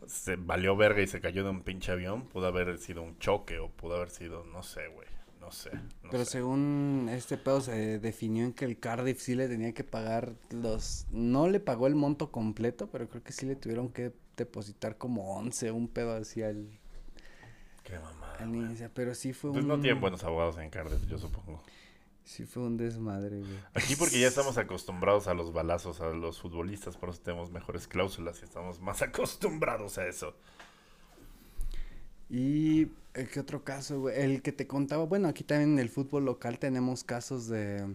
Speaker 1: se valió verga y se cayó de un pinche avión, pudo haber sido un choque o pudo haber sido, no sé, güey, no sé. no
Speaker 2: Pero
Speaker 1: sé.
Speaker 2: según este pedo se definió en que el Cardiff sí le tenía que pagar los... No le pagó el monto completo, pero creo que sí le tuvieron que depositar como 11, un pedo así al,
Speaker 1: Qué mamada.
Speaker 2: al. Pero sí fue
Speaker 1: Pues
Speaker 2: un...
Speaker 1: no tienen buenos abogados en Cardiff, yo supongo.
Speaker 2: Sí fue un desmadre, güey.
Speaker 1: Aquí porque ya estamos acostumbrados a los balazos, a los futbolistas, por eso tenemos mejores cláusulas y estamos más acostumbrados a eso.
Speaker 2: Y el que otro caso, güey, el que te contaba, bueno, aquí también en el fútbol local tenemos casos de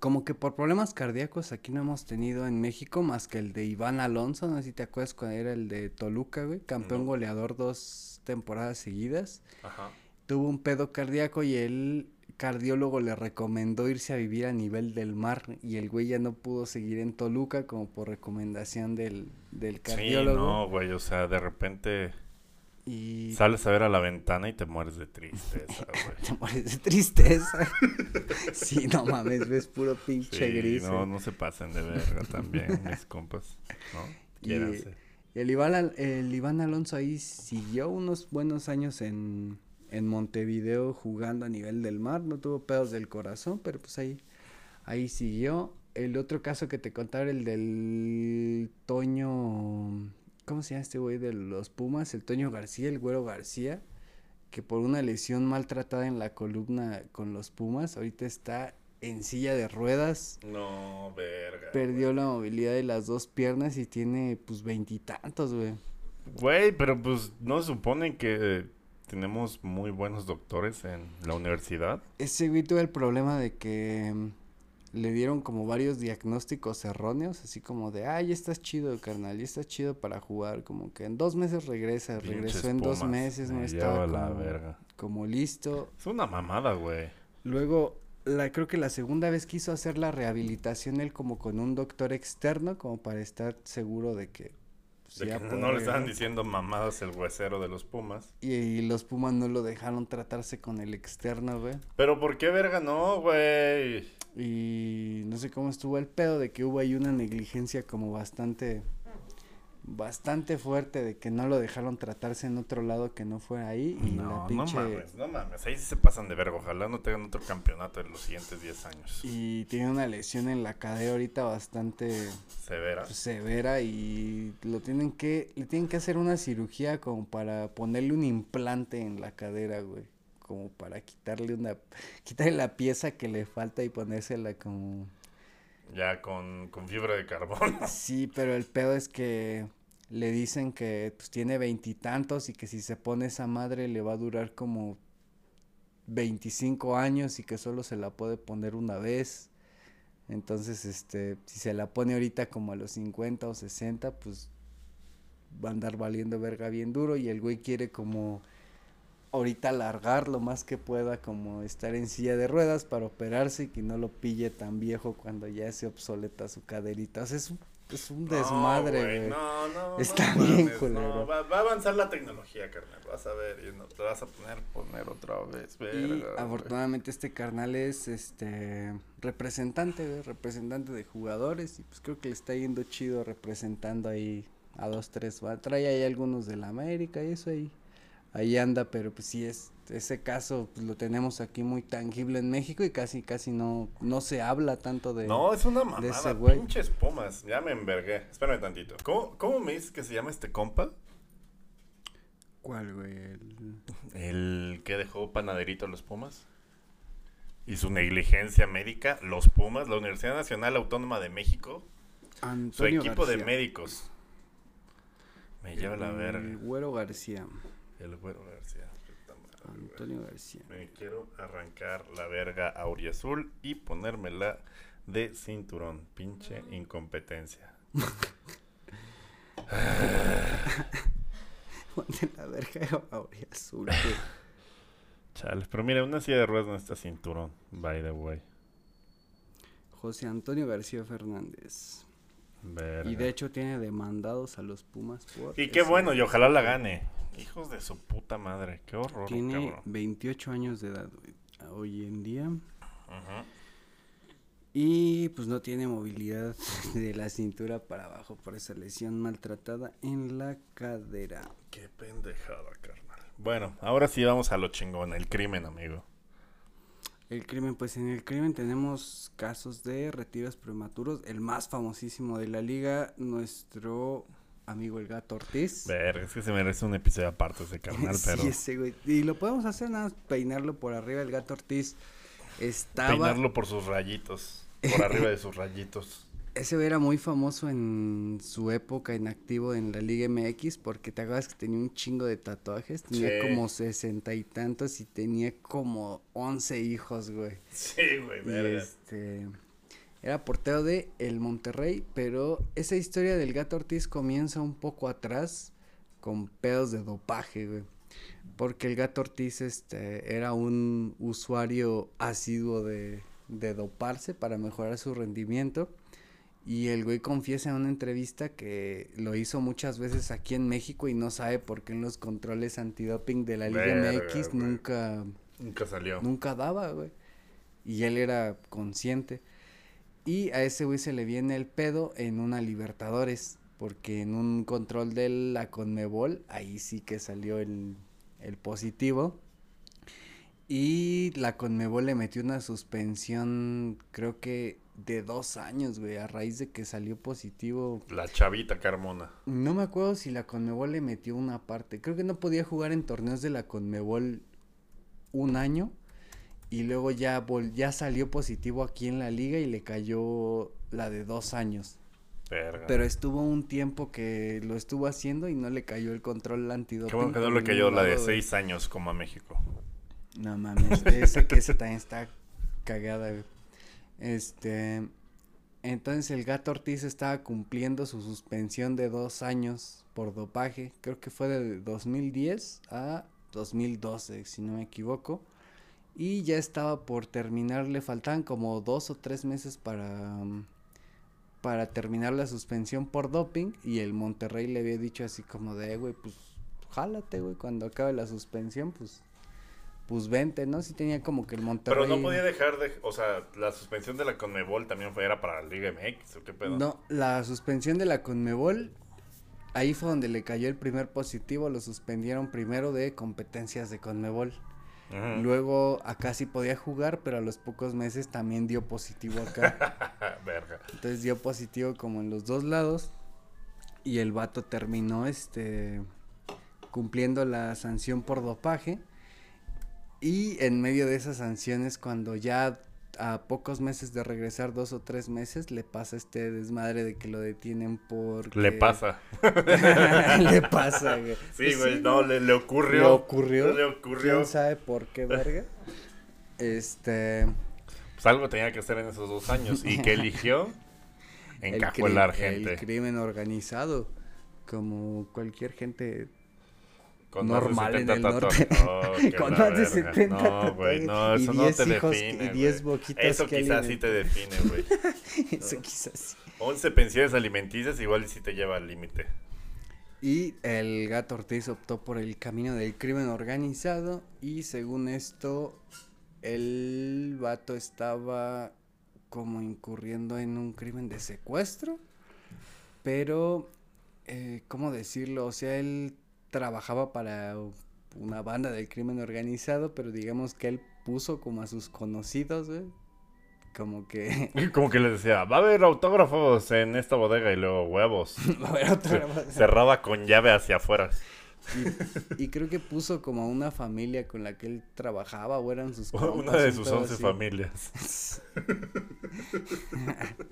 Speaker 2: como que por problemas cardíacos aquí no hemos tenido en México más que el de Iván Alonso, no sé si te acuerdas cuando era el de Toluca, güey, campeón
Speaker 1: No.
Speaker 2: goleador dos temporadas seguidas.
Speaker 1: Ajá.
Speaker 2: Tuvo un pedo cardíaco y el cardiólogo le recomendó irse a vivir a nivel del mar y el güey ya no pudo seguir en Toluca como por recomendación del, del
Speaker 1: Sí,
Speaker 2: cardiólogo.
Speaker 1: no, güey, o sea, de repente
Speaker 2: Y
Speaker 1: sales a ver a la ventana y te mueres de tristeza, güey.
Speaker 2: Te mueres de tristeza. sí, no mames, ves puro pinche
Speaker 1: Sí,
Speaker 2: gris.
Speaker 1: no,
Speaker 2: eh.
Speaker 1: no se pasen de verga también, mis compas, ¿no?
Speaker 2: Y- el Iván, el Iván Alonso ahí siguió unos buenos años en, en Montevideo jugando a nivel del mar. No tuvo pedos del corazón, pero pues ahí, ahí siguió. El otro caso que te contaba, el del Toño. ¿Cómo se llama este güey de los Pumas? El Toño García, el güero García. Que por una lesión maltratada en la columna con los Pumas, ahorita está en silla de ruedas.
Speaker 1: No, verga.
Speaker 2: Perdió la movilidad de las dos piernas y tiene pues veintitantos, güey.
Speaker 1: Güey, pero pues no se supone que tenemos muy buenos doctores en la universidad.
Speaker 2: Ese güey tuvo el problema de que mm, le dieron como varios diagnósticos erróneos, así como de, ya estás chido, carnal, ya estás chido para jugar, como que en dos meses regresa,
Speaker 1: Pinches
Speaker 2: regresó en dos meses, no
Speaker 1: me
Speaker 2: estaba
Speaker 1: lleva la
Speaker 2: como,
Speaker 1: verga.
Speaker 2: como listo.
Speaker 1: Es una mamada, güey.
Speaker 2: Luego, la, creo que la segunda vez quiso hacer la rehabilitación él como con un doctor externo, como para estar seguro de que... pues,
Speaker 1: De que no le estaban diciendo mamadas el huesero de los Pumas.
Speaker 2: Y, y los Pumas no lo dejaron tratarse con el externo, güey.
Speaker 1: Pero ¿por qué verga no, güey?
Speaker 2: Y no sé cómo estuvo el pedo de que hubo ahí una negligencia como bastante bastante fuerte de que no lo dejaron tratarse en otro lado que no fuera ahí y la
Speaker 1: No,
Speaker 2: pinche
Speaker 1: no mames, no mames. Ahí sí se pasan de verga. Ojalá no tengan otro campeonato en los siguientes 10 años.
Speaker 2: y tiene una lesión en la cadera ahorita bastante
Speaker 1: Severa.
Speaker 2: pues, severa y lo tienen que le tienen que hacer una cirugía como para ponerle un implante en la cadera, güey, como para quitarle una quitarle la pieza que le falta y ponérsela como
Speaker 1: Ya con, con fibra de carbón.
Speaker 2: Sí, pero el pedo es que le dicen que pues tiene veintitantos y, que si se pone esa madre le va a durar como 25 años y que solo se la puede poner una vez. Entonces, este, si se la pone ahorita como a los 50 o 60, pues va a andar valiendo verga bien duro y el güey quiere como ahorita alargar lo más que pueda como estar en silla de ruedas para operarse y que no lo pille tan viejo cuando ya se obsoleta su caderita. O sea, es un, es un desmadre, güey.
Speaker 1: No, no,
Speaker 2: Está
Speaker 1: no
Speaker 2: bien
Speaker 1: mames,
Speaker 2: culero.
Speaker 1: no, va, va a avanzar la tecnología, carnal. Vas a ver y no te vas a poner, poner otra vez.
Speaker 2: Y afortunadamente este carnal es este representante, güey, representante de jugadores y pues creo que le está yendo chido representando ahí a dos, tres, va, trae ahí algunos de la América y eso ahí, ahí anda, pero pues sí es, ese caso pues, lo tenemos aquí muy tangible en México y casi, casi no, no se habla tanto de...
Speaker 1: No, es una
Speaker 2: de ese
Speaker 1: mamada,
Speaker 2: güey.
Speaker 1: pinches pumas. Ya me envergué. Espérame tantito. ¿Cómo, ¿Cómo me dices que se llama este compa?
Speaker 2: ¿Cuál, güey? El-
Speaker 1: El que dejó panaderito a los Pumas. Y su negligencia médica, los Pumas, la Universidad Nacional Autónoma de México, su equipo de médicos. Me lleva la
Speaker 2: El
Speaker 1: verga.
Speaker 2: Güero García.
Speaker 1: El güero García.
Speaker 2: Antonio García.
Speaker 1: Me quiero arrancar la verga auriazul y ponérmela de cinturón. Pinche incompetencia.
Speaker 2: Ponte la verga ahora azul, güey.
Speaker 1: Chales, pero mira, una silla de ruedas no está cinturón, by the way.
Speaker 2: José Antonio García Fernández.
Speaker 1: Verga.
Speaker 2: Y de hecho tiene demandados a los Pumas por...
Speaker 1: Y qué bueno, y ojalá la gane. Hijos de su puta madre, qué horror,
Speaker 2: Tiene
Speaker 1: cabrón.
Speaker 2: 28 años de edad güey, hoy en día.
Speaker 1: Ujú.
Speaker 2: Y pues no tiene movilidad de la cintura para abajo por esa lesión maltratada en la cadera.
Speaker 1: Qué pendejada, carnal. Bueno, ahora sí vamos a lo chingón, el crimen, amigo.
Speaker 2: El crimen, pues en el crimen tenemos casos de retiros prematuros. El más famosísimo de la liga, nuestro amigo el gato Ortiz.
Speaker 1: Verga, es que se merece un episodio aparte ese carnal, pero
Speaker 2: Sí, ese güey. Y lo podemos hacer nada más peinarlo por arriba. El gato Ortiz estaba.
Speaker 1: peinarlo por sus rayitos, por arriba de sus rayitos.
Speaker 2: Ese güey era muy famoso en su época en activo en la Liga MX porque te acuerdas que tenía un chingo de tatuajes. Tenía
Speaker 1: Sí.
Speaker 2: como sesenta y tantos y tenía como once hijos, güey.
Speaker 1: Sí, güey, verga.
Speaker 2: este. Era portero de el Monterrey, pero esa historia del gato Ortiz comienza un poco atrás con pedos de dopaje, güey. Porque el gato Ortiz este, era un usuario asiduo de, de doparse para mejorar su rendimiento. Y el güey confiesa en una entrevista que lo hizo muchas veces aquí en México y no sabe por qué en los controles antidoping de la Liga
Speaker 1: Verga,
Speaker 2: MX
Speaker 1: güey.
Speaker 2: nunca,
Speaker 1: Nunca salió.
Speaker 2: nunca daba, güey. Y él era consciente. Y a ese güey se le viene el pedo en una Libertadores. Porque en un control de la Conmebol, ahí sí que salió el, el positivo. Y la Conmebol le metió una suspensión, creo que de dos años, güey, a raíz de que salió positivo.
Speaker 1: La chavita Carmona.
Speaker 2: No me acuerdo si la Conmebol le metió una parte. Creo que no podía jugar en torneos de la Conmebol un año. Y luego ya, vol- ya salió positivo aquí en la liga y le cayó la de dos años.
Speaker 1: Verga.
Speaker 2: Pero estuvo un tiempo que lo estuvo haciendo y no le cayó el control antidoping.
Speaker 1: Qué bueno que no le cayó la de seis años como a México.
Speaker 2: No mames, ese que ese también está cagada, güey. Este, entonces el gato Ortiz estaba cumpliendo su suspensión de dos años por dopaje. Creo que fue de 2010 a 2012, si no me equivoco. Y ya estaba por terminar, le faltaban como dos o tres meses para, mm, para terminar la suspensión por doping. Y el Monterrey le había dicho así como de, "Eh, güey, pues jálate, güey, cuando acabe la suspensión, pues pues vente, ¿no? Sí tenía como que el Monterrey.
Speaker 1: Pero no podía dejar de... O sea, la suspensión de la Conmebol también fue, era para la Liga MX, ¿o qué pedo?
Speaker 2: No, la suspensión de la Conmebol, ahí fue donde le cayó el primer positivo, lo suspendieron primero de competencias de Conmebol. Luego acá sí podía jugar, pero a los pocos meses también dio positivo acá.
Speaker 1: Verga.
Speaker 2: Entonces dio positivo como en los dos lados. Y el vato terminó este cumpliendo la sanción por dopaje. Y en medio de esas sanciones, cuando ya a pocos meses de regresar, dos o tres meses, le pasa este desmadre de que lo detienen por...
Speaker 1: Le pasa.
Speaker 2: le pasa, güey.
Speaker 1: Sí,
Speaker 2: Pues
Speaker 1: güey, no, le, le ocurrió.
Speaker 2: Le ocurrió.
Speaker 1: Le ocurrió.
Speaker 2: ¿Quién sabe por qué, verga? Este...
Speaker 1: Pues algo tenía que hacer en esos dos años. ¿Y qué eligió? Encajuelar gente.
Speaker 2: El crimen organizado, como cualquier gente
Speaker 1: Con
Speaker 2: normal en
Speaker 1: 70
Speaker 2: el norte.
Speaker 1: Oh,
Speaker 2: con más de
Speaker 1: verga.
Speaker 2: 70
Speaker 1: No, güey, no, eso no
Speaker 2: 10
Speaker 1: te define.
Speaker 2: y 10
Speaker 1: güey.
Speaker 2: boquitas
Speaker 1: Eso
Speaker 2: que
Speaker 1: quizás sí te define, güey.
Speaker 2: Eso quizás sí.
Speaker 1: 11 pensiones alimenticias igual sí te lleva al límite.
Speaker 2: Y el gato Ortiz optó por el camino del crimen organizado y según esto el vato estaba como incurriendo en un crimen de secuestro, pero eh, ¿cómo decirlo? O sea, él trabajaba para una banda del crimen organizado, pero digamos que él puso como a sus conocidos, güey, como que
Speaker 1: Como que les decía, va a haber autógrafos en esta bodega y luego huevos.
Speaker 2: a ver, otra
Speaker 1: Ce-
Speaker 2: vez.
Speaker 1: Cerrada con llave hacia afuera.
Speaker 2: Y, y creo que puso como una familia con la que él trabajaba o eran sus
Speaker 1: Una
Speaker 2: compas,
Speaker 1: de
Speaker 2: un
Speaker 1: sus
Speaker 2: pedo
Speaker 1: 11
Speaker 2: así.
Speaker 1: familias.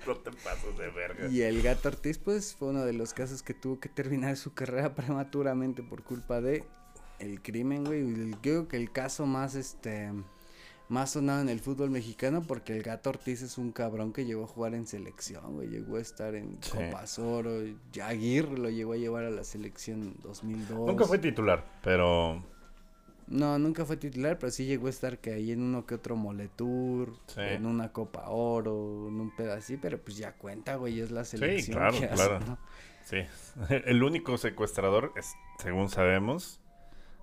Speaker 1: no te pases de verga.
Speaker 2: Y el gato Ortiz, pues, fue uno de los casos que tuvo que terminar su carrera prematuramente por culpa de el crimen, güey. Creo que el caso más, este, más sonado en el fútbol mexicano, porque el gato Ortiz es un cabrón que llegó a jugar en selección, güey. Llegó a estar en
Speaker 1: Sí.
Speaker 2: Copas Oro. Aguirre lo llegó a llevar a la selección en 2002.
Speaker 1: Nunca fue titular, pero
Speaker 2: No, nunca fue titular, pero sí llegó a estar que ahí en uno que otro Moletour,
Speaker 1: Sí.
Speaker 2: en una Copa Oro, en un así, pero pues ya cuenta, güey, es la selección.
Speaker 1: claro,
Speaker 2: que hace,
Speaker 1: claro.
Speaker 2: ¿no?
Speaker 1: sí. El único secuestrador, es, según sabemos,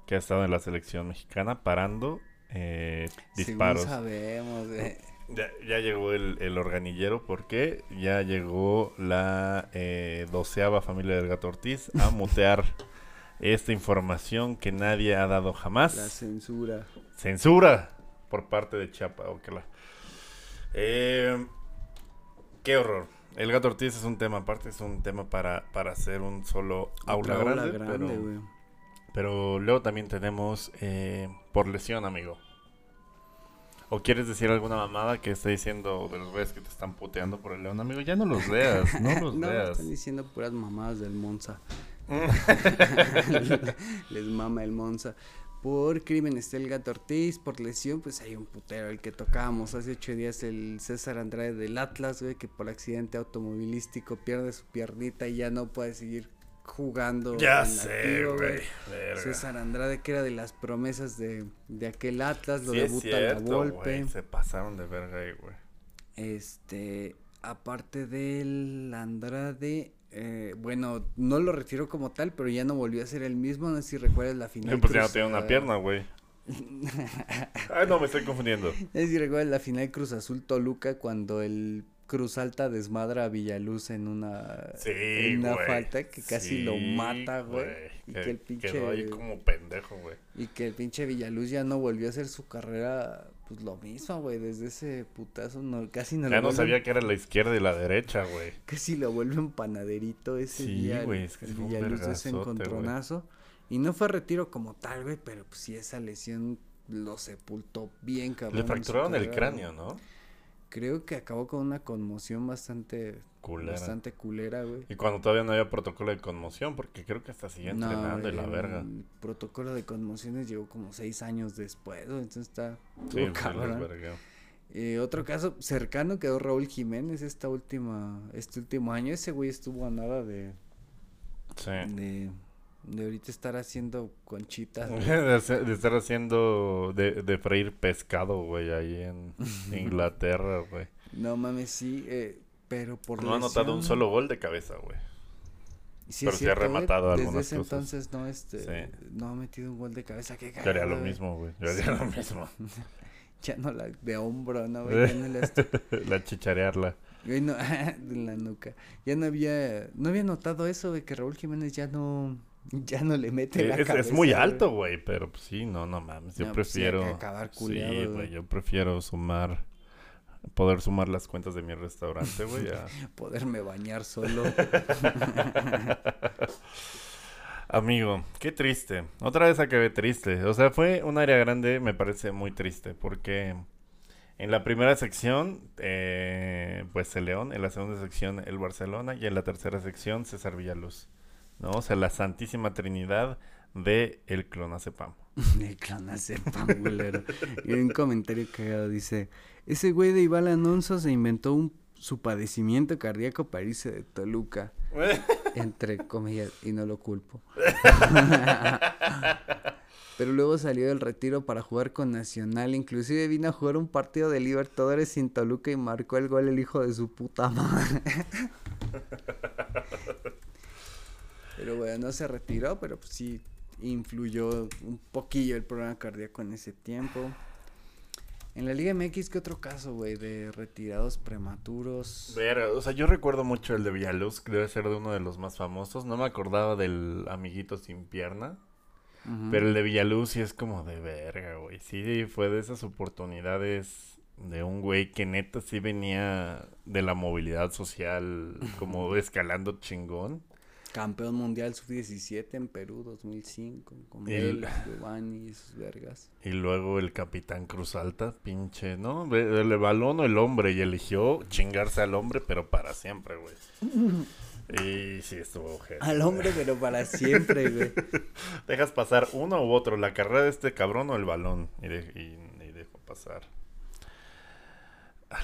Speaker 1: que ha estado en la selección mexicana parando eh, disparos.
Speaker 2: Según sabemos, eh,
Speaker 1: Ya, ya llegó el, el organillero porque ya llegó la eh, doceava familia del gato Ortiz a mutear esta información que nadie ha dado jamás.
Speaker 2: la censura.
Speaker 1: Censura por parte de Chiapa. ojalá. Eh, qué horror. El gato Ortiz es un tema aparte, es un tema para, para hacer un solo aula
Speaker 2: Otra
Speaker 1: grande. pero, luego también tenemos eh, por lesión, amigo. ¿O quieres decir alguna mamada que esté diciendo de los güeyes que te están puteando por el león, amigo? Ya no los leas, no los
Speaker 2: no,
Speaker 1: leas.
Speaker 2: están diciendo puras mamadas del Monza. Les mama el Monza. Por crimen está el gato Ortiz, por lesión, pues hay un putero, el que tocábamos hace ocho días, el César Andrade del Atlas, güey, que por accidente automovilístico pierde su piernita y ya no puede seguir jugando.
Speaker 1: ya
Speaker 2: en
Speaker 1: sé, güey.
Speaker 2: César Andrade, que era de las promesas de, de aquel Atlas, lo
Speaker 1: Sí
Speaker 2: debuta la
Speaker 1: cierto,
Speaker 2: Volpe.
Speaker 1: güey. Se pasaron de verga ahí, güey.
Speaker 2: Este, aparte del Andrade, eh, bueno, no lo retiro como tal, pero ya no volvió a ser el mismo. No sé si recuerdas la final.
Speaker 1: pues ya no tiene una pierna, güey. Ay, no, me estoy confundiendo.
Speaker 2: No sé si recuerdas la final Cruz Azul Toluca cuando el Cruz Alta desmadra a Villaluz en una,
Speaker 1: Sí,
Speaker 2: en una
Speaker 1: güey.
Speaker 2: falta que casi lo mata, güey. Y
Speaker 1: Que-
Speaker 2: que el pinche
Speaker 1: Quedó ahí como pendejo, güey.
Speaker 2: y que el pinche Villaluz ya no volvió a hacer su carrera, pues lo mismo, güey, desde ese putazo no casi no
Speaker 1: Ya
Speaker 2: lo
Speaker 1: no
Speaker 2: vuelven-
Speaker 1: sabía que era la izquierda y la derecha, güey.
Speaker 2: Casi lo vuelven panaderito ese
Speaker 1: Sí,
Speaker 2: día.
Speaker 1: güey, es que
Speaker 2: el Villaluz ese
Speaker 1: güey.
Speaker 2: encontronazo. Y no fue retiro como tal, güey, pero pues sí esa lesión lo sepultó bien, cabrón.
Speaker 1: Le fracturaron el cráneo, ¿no?
Speaker 2: Creo que acabó con una conmoción bastante
Speaker 1: Culera.
Speaker 2: bastante culera, güey.
Speaker 1: Y cuando todavía no había protocolo de conmoción, porque creo que hasta seguía
Speaker 2: No,
Speaker 1: entrenando y la
Speaker 2: el
Speaker 1: verga.
Speaker 2: protocolo de conmociones llegó como seis años después, güey, entonces está
Speaker 1: Sí, sí,
Speaker 2: cabrón. Eh, otro caso cercano quedó Raúl Jiménez esta última, este último año. Ese güey estuvo a nada de,
Speaker 1: Sí.
Speaker 2: de, de ahorita estar haciendo conchitas.
Speaker 1: De, hacer- de estar haciendo, de, de freír pescado, güey, ahí en Inglaterra, güey.
Speaker 2: No mames, sí, eh, pero por
Speaker 1: No ha anotado un solo gol de cabeza, güey.
Speaker 2: Sí,
Speaker 1: pero sí ha rematado
Speaker 2: Desde
Speaker 1: algunas
Speaker 2: ese
Speaker 1: cosas.
Speaker 2: entonces no, este,
Speaker 1: Sí.
Speaker 2: no ha metido un gol de cabeza. Qué
Speaker 1: Yo haría lo
Speaker 2: güey.
Speaker 1: mismo, güey. Yo haría lo mismo.
Speaker 2: Ya no la de hombro, no, güey. Ya no la estoy-
Speaker 1: la chicharearla.
Speaker 2: Güey, no, de la nuca. Ya no había, no había notado eso, güey, que Raúl Jiménez ya no, ya no le mete la
Speaker 1: Es, es
Speaker 2: cabeza,
Speaker 1: muy
Speaker 2: güey.
Speaker 1: alto, güey, pero pues, sí, no, no mames. Yo
Speaker 2: No, pues, sí,
Speaker 1: prefiero.
Speaker 2: acabar
Speaker 1: sí,
Speaker 2: culeado,
Speaker 1: güey,
Speaker 2: güey.
Speaker 1: yo prefiero sumar. Poder sumar las cuentas de mi restaurante, güey. a-
Speaker 2: Poderme bañar solo.
Speaker 1: Amigo, qué triste. Otra vez acabé triste. O sea, fue un área grande, me parece muy triste, porque En la primera sección, eh, pues el León. En la segunda sección, el Barcelona. Y en la tercera sección, César Villaluz. ¿No? O sea, la santísima trinidad de el clonazepam.
Speaker 2: El clonazepam, culero. Y un comentario cagado dice: Ese güey de Iván Alonso se inventó un, su padecimiento cardíaco para irse de Toluca. entre comillas, y no lo culpo. Pero luego salió del retiro para jugar con Nacional. Inclusive vino a jugar un partido de Libertadores sin Toluca y marcó el gol el hijo de su puta madre. Pero bueno, no se retiró, pero pues sí influyó un poquillo el problema cardíaco en ese tiempo. En la Liga MX, ¿qué otro caso, güey? De retirados prematuros.
Speaker 1: Ver, o sea, yo recuerdo mucho el de Villaluz, que debe ser de uno de los más famosos. No me acordaba del amiguito sin pierna. Pero el de Villaluz sí es como de verga, güey. Sí, fue de esas oportunidades de un güey que neta sí venía de la movilidad social como escalando chingón.
Speaker 2: Campeón mundial sub-17 en Perú 2005, con él, Giovanni y sus vergas.
Speaker 1: Y luego el capitán Cruz Alta, pinche, ¿no? El balón o el hombre y eligió chingarse al hombre, pero para siempre, güey. Y sí, estuvo
Speaker 2: Al hombre, pero para siempre, güey.
Speaker 1: Dejas pasar uno u otro, la carrera de este cabrón o el balón. Y, dejo pasar.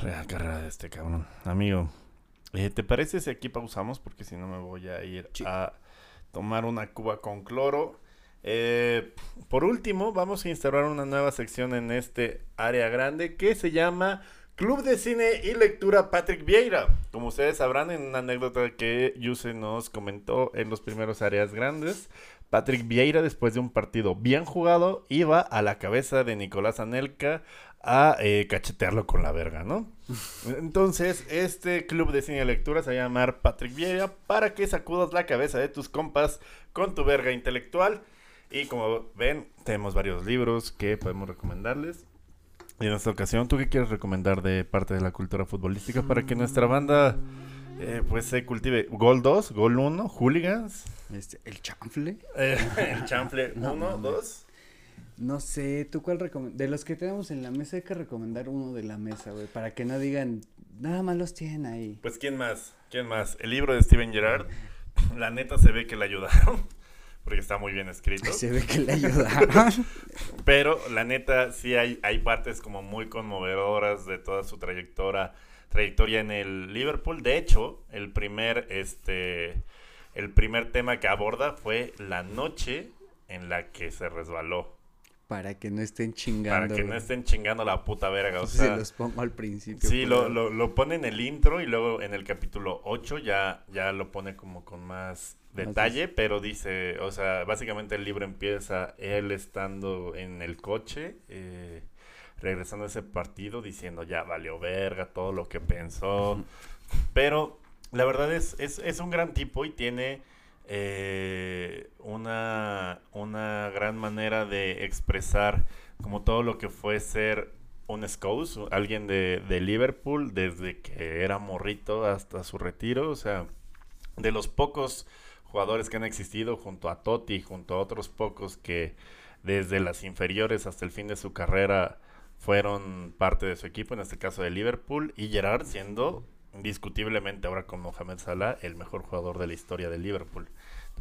Speaker 1: La carrera de este cabrón. Amigo, eh, ¿te parece si aquí pausamos? Porque si no me voy a ir a tomar una cuba con cloro. Eh, por último, vamos a instaurar una nueva sección en este área grande que se llama Club de Cine y Lectura Patrick Vieira. Como ustedes sabrán, en una anécdota que Yuse nos comentó en los primeros áreas grandes, Patrick Vieira, después de un partido bien jugado, iba a la cabeza de Nicolás Anelka a eh, cachetearlo con la verga, ¿no? Entonces, este club de cine y lectura se va a llamar Patrick Vieira para que sacudas la cabeza de tus compas con tu verga intelectual. Y como ven, tenemos varios libros que podemos recomendarles. Y en esta ocasión, ¿tú qué quieres recomendar de parte de la cultura futbolística para que nuestra banda eh, pues se cultive? Gol 2, Gol 1, Hooligans.
Speaker 2: Este, el chanfle.
Speaker 1: Eh, el chanfle 1, 2.
Speaker 2: No sé, ¿tú cuál recomiendas? De los que tenemos en la mesa hay que recomendar uno de la mesa, güey, para que no digan, nada más los tienen ahí.
Speaker 1: Pues, ¿quién más? ¿Quién más? El libro de Steven Gerrard. La neta se ve que le ayudaron porque está muy bien escrito.
Speaker 2: Se ve que le ayudaron.
Speaker 1: Pero la neta sí hay, hay partes como muy conmovedoras de toda su trayectoria, trayectoria en el Liverpool. De hecho, el primer, este, el primer tema que aborda fue la noche en la que se resbaló.
Speaker 2: Para que no estén chingando.
Speaker 1: Para que no estén chingando la puta verga. O sea,
Speaker 2: se los pongo al principio.
Speaker 1: Sí, lo, lo, lo, pone en el intro y luego en el capítulo 8 ya, ya lo pone como con más detalle, pero dice, o sea, básicamente el libro empieza él estando en el coche, eh, regresando a ese partido, diciendo, ya valió verga todo lo que pensó. Pero la verdad es, es, es un gran tipo y tiene eh, una, una gran manera de expresar como todo lo que fue ser un Scouse, alguien de, de Liverpool desde que era morrito hasta su retiro, o sea, de los pocos jugadores que han existido junto a Totti, junto a otros pocos que desde las inferiores hasta el fin de su carrera fueron parte de su equipo, en este caso de Liverpool, y Gerard siendo indiscutiblemente ahora con Mohamed Salah el mejor jugador de la historia de Liverpool.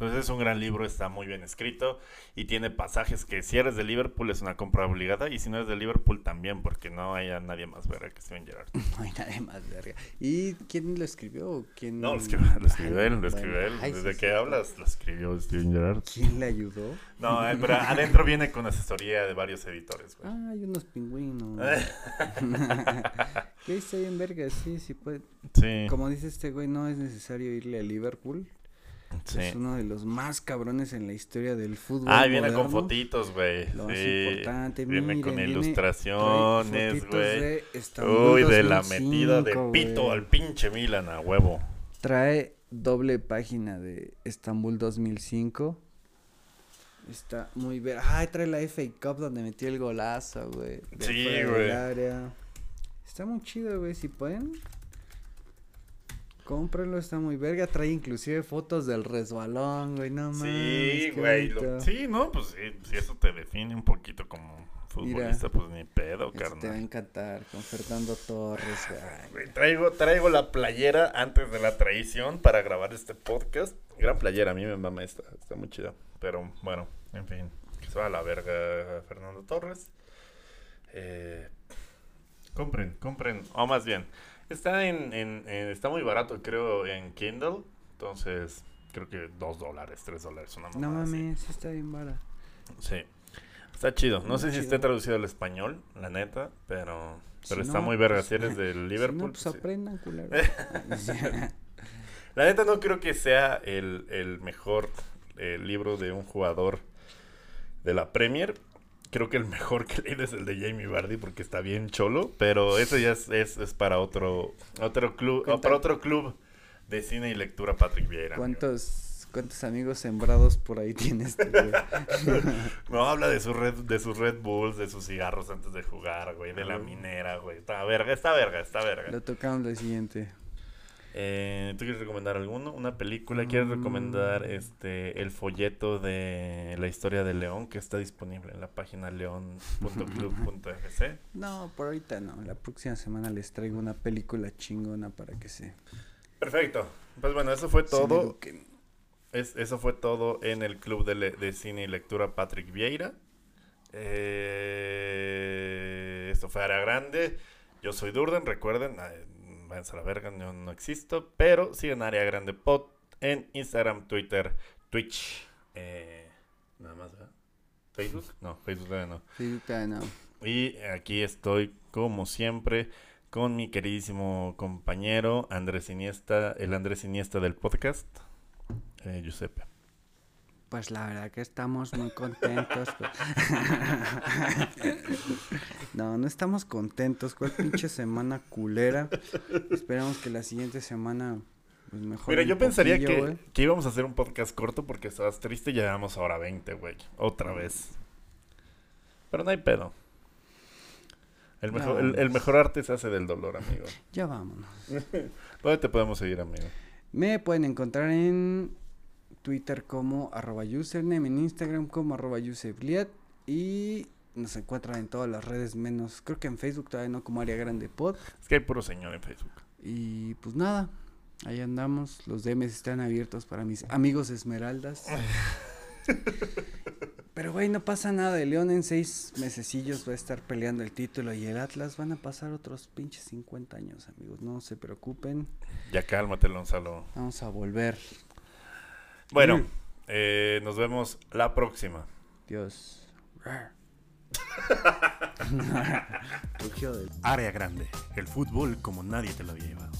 Speaker 1: Entonces es un gran libro, está muy bien escrito y tiene pasajes que si eres de Liverpool es una compra obligada y si no eres de Liverpool también, porque no hay nadie más verga que Steven Gerrard.
Speaker 2: No hay nadie más verga. ¿Y quién lo escribió? ¿Quién...
Speaker 1: No, lo escribió, lo escribió él, lo escribió él. Desde que hablas, lo escribió Steven Gerrard.
Speaker 2: ¿Quién le ayudó?
Speaker 1: No, eh, pero adentro viene con asesoría de varios editores,
Speaker 2: güey. Ah, hay unos pingüinos. ¿Qué está bien verga? Sí, sí puede. Sí. Como dice este güey, no es necesario irle a Liverpool es uno de los más cabrones en la historia del fútbol.
Speaker 1: Ah, viene con fotitos, güey. Lo más importante, Viene con ilustraciones, güey. Uy, de la metida de pito al pinche Milan a huevo.
Speaker 2: Trae doble página de Estambul 2005. Está muy ver. Ay, trae la FA Cup donde metió el golazo, güey.
Speaker 1: Sí, güey.
Speaker 2: Está muy chido, güey. Si pueden, Cómpralo, está muy verga. Trae inclusive fotos del resbalón, güey. No mames.
Speaker 1: Sí, güey. lo-. Sí, no, pues sí, si eso te define un poquito como futbolista, pues ni pedo,
Speaker 2: Este te va a
Speaker 1: carnal.
Speaker 2: encantar con Fernando Torres, güey.
Speaker 1: Güey, Traigo, traigo la playera antes de la traición para grabar este podcast. Gran playera, a mí me mama esta, está muy chida. Pero bueno, en fin, que se va a la verga Fernando Torres. Eh, compren, compren, o más bien, está en, en- en- está muy barato creo en Kindle, entonces creo que 2 dólares, 3 dólares, una
Speaker 2: No
Speaker 1: así.
Speaker 2: mames, sí está bien vara.
Speaker 1: Sí. Está chido. No sé si esté traducido al español, la neta, pero, pero
Speaker 2: Si
Speaker 1: está
Speaker 2: no,
Speaker 1: muy verga.
Speaker 2: pues,
Speaker 1: Si eres del
Speaker 2: Si
Speaker 1: Liverpool.
Speaker 2: no, pues
Speaker 1: pues, sí.
Speaker 2: aprendan, culero.
Speaker 1: La neta no creo que sea el, el mejor eh, libro de un jugador de la Premier. Creo que el mejor que leí es el de Jamie Vardy porque está bien cholo, pero ese ya es, es, es para otro otro club,
Speaker 2: Cuenta-
Speaker 1: para otro club de cine y lectura Patrick Vieira. amigo.
Speaker 2: ¿Cuántos, ¿Cuántos amigos sembrados por ahí tienes?
Speaker 1: No, habla de sus red, de sus Red Bulls, de sus cigarros antes de jugar, güey, de la
Speaker 2: Ah.
Speaker 1: minera, güey. Está verga, está verga, está verga.
Speaker 2: Lo tocamos la siguiente.
Speaker 1: Eh, ¿Tú quieres recomendar alguno? ¿Una película? ¿Quieres
Speaker 2: Mm.
Speaker 1: recomendar este el folleto de la historia de León que está disponible en la página león.club.fc?
Speaker 2: No, por ahorita no. La próxima semana les traigo una película chingona para que se,
Speaker 1: Perfecto. Pues bueno, eso fue todo. Es, eso fue todo en el Club de, Le- de Cine y Lectura Patrick Vieira. Eh, esto fue Área Grande. Yo soy Durden, recuerden, eh, váyanse a la verga, yo no existo, pero sigan Área Grande Pod en Instagram, Twitter, Twitch. eh, nada más, ¿verdad? ¿Facebook? No, Facebook todavía no.
Speaker 2: Todavía no.
Speaker 1: Y aquí estoy, como siempre, con mi queridísimo compañero Andrés Iniesta, el Andrés Iniesta del podcast, eh, Giuseppe.
Speaker 2: Pues la verdad que estamos muy contentos. pues. no, no estamos contentos. ¿Cuál pinche semana culera? Esperamos que la siguiente semana pues mejor.
Speaker 1: Mira, yo pensaría que, que íbamos a hacer un podcast corto porque estabas triste y ya llevamos ahora 20, güey. Otra vez. Pero no hay pedo. El mejor, el, el mejor arte se hace del dolor, amigo.
Speaker 2: Ya vámonos.
Speaker 1: ¿Dónde te podemos seguir, amigo?
Speaker 2: Me pueden encontrar en Twitter como arroba username, en Instagram como arroba usebliat y nos encuentran en todas las redes menos, creo que en Facebook todavía no como área grande pod.
Speaker 1: Es que hay puro señor en Facebook.
Speaker 2: Y pues nada, ahí andamos, los DMs están abiertos para mis amigos esmeraldas. Pero güey, no pasa nada, el León en seis mesecillos va a estar peleando el título y el Atlas van a pasar otros pinches 50 años, amigos, no se preocupen,
Speaker 1: Ya cálmate, Gonzalo.
Speaker 2: vamos a volver.
Speaker 1: Bueno,
Speaker 2: Mm.
Speaker 1: eh, nos vemos la próxima.
Speaker 2: Dios.
Speaker 1: Área grande. El fútbol como nadie te lo había llevado.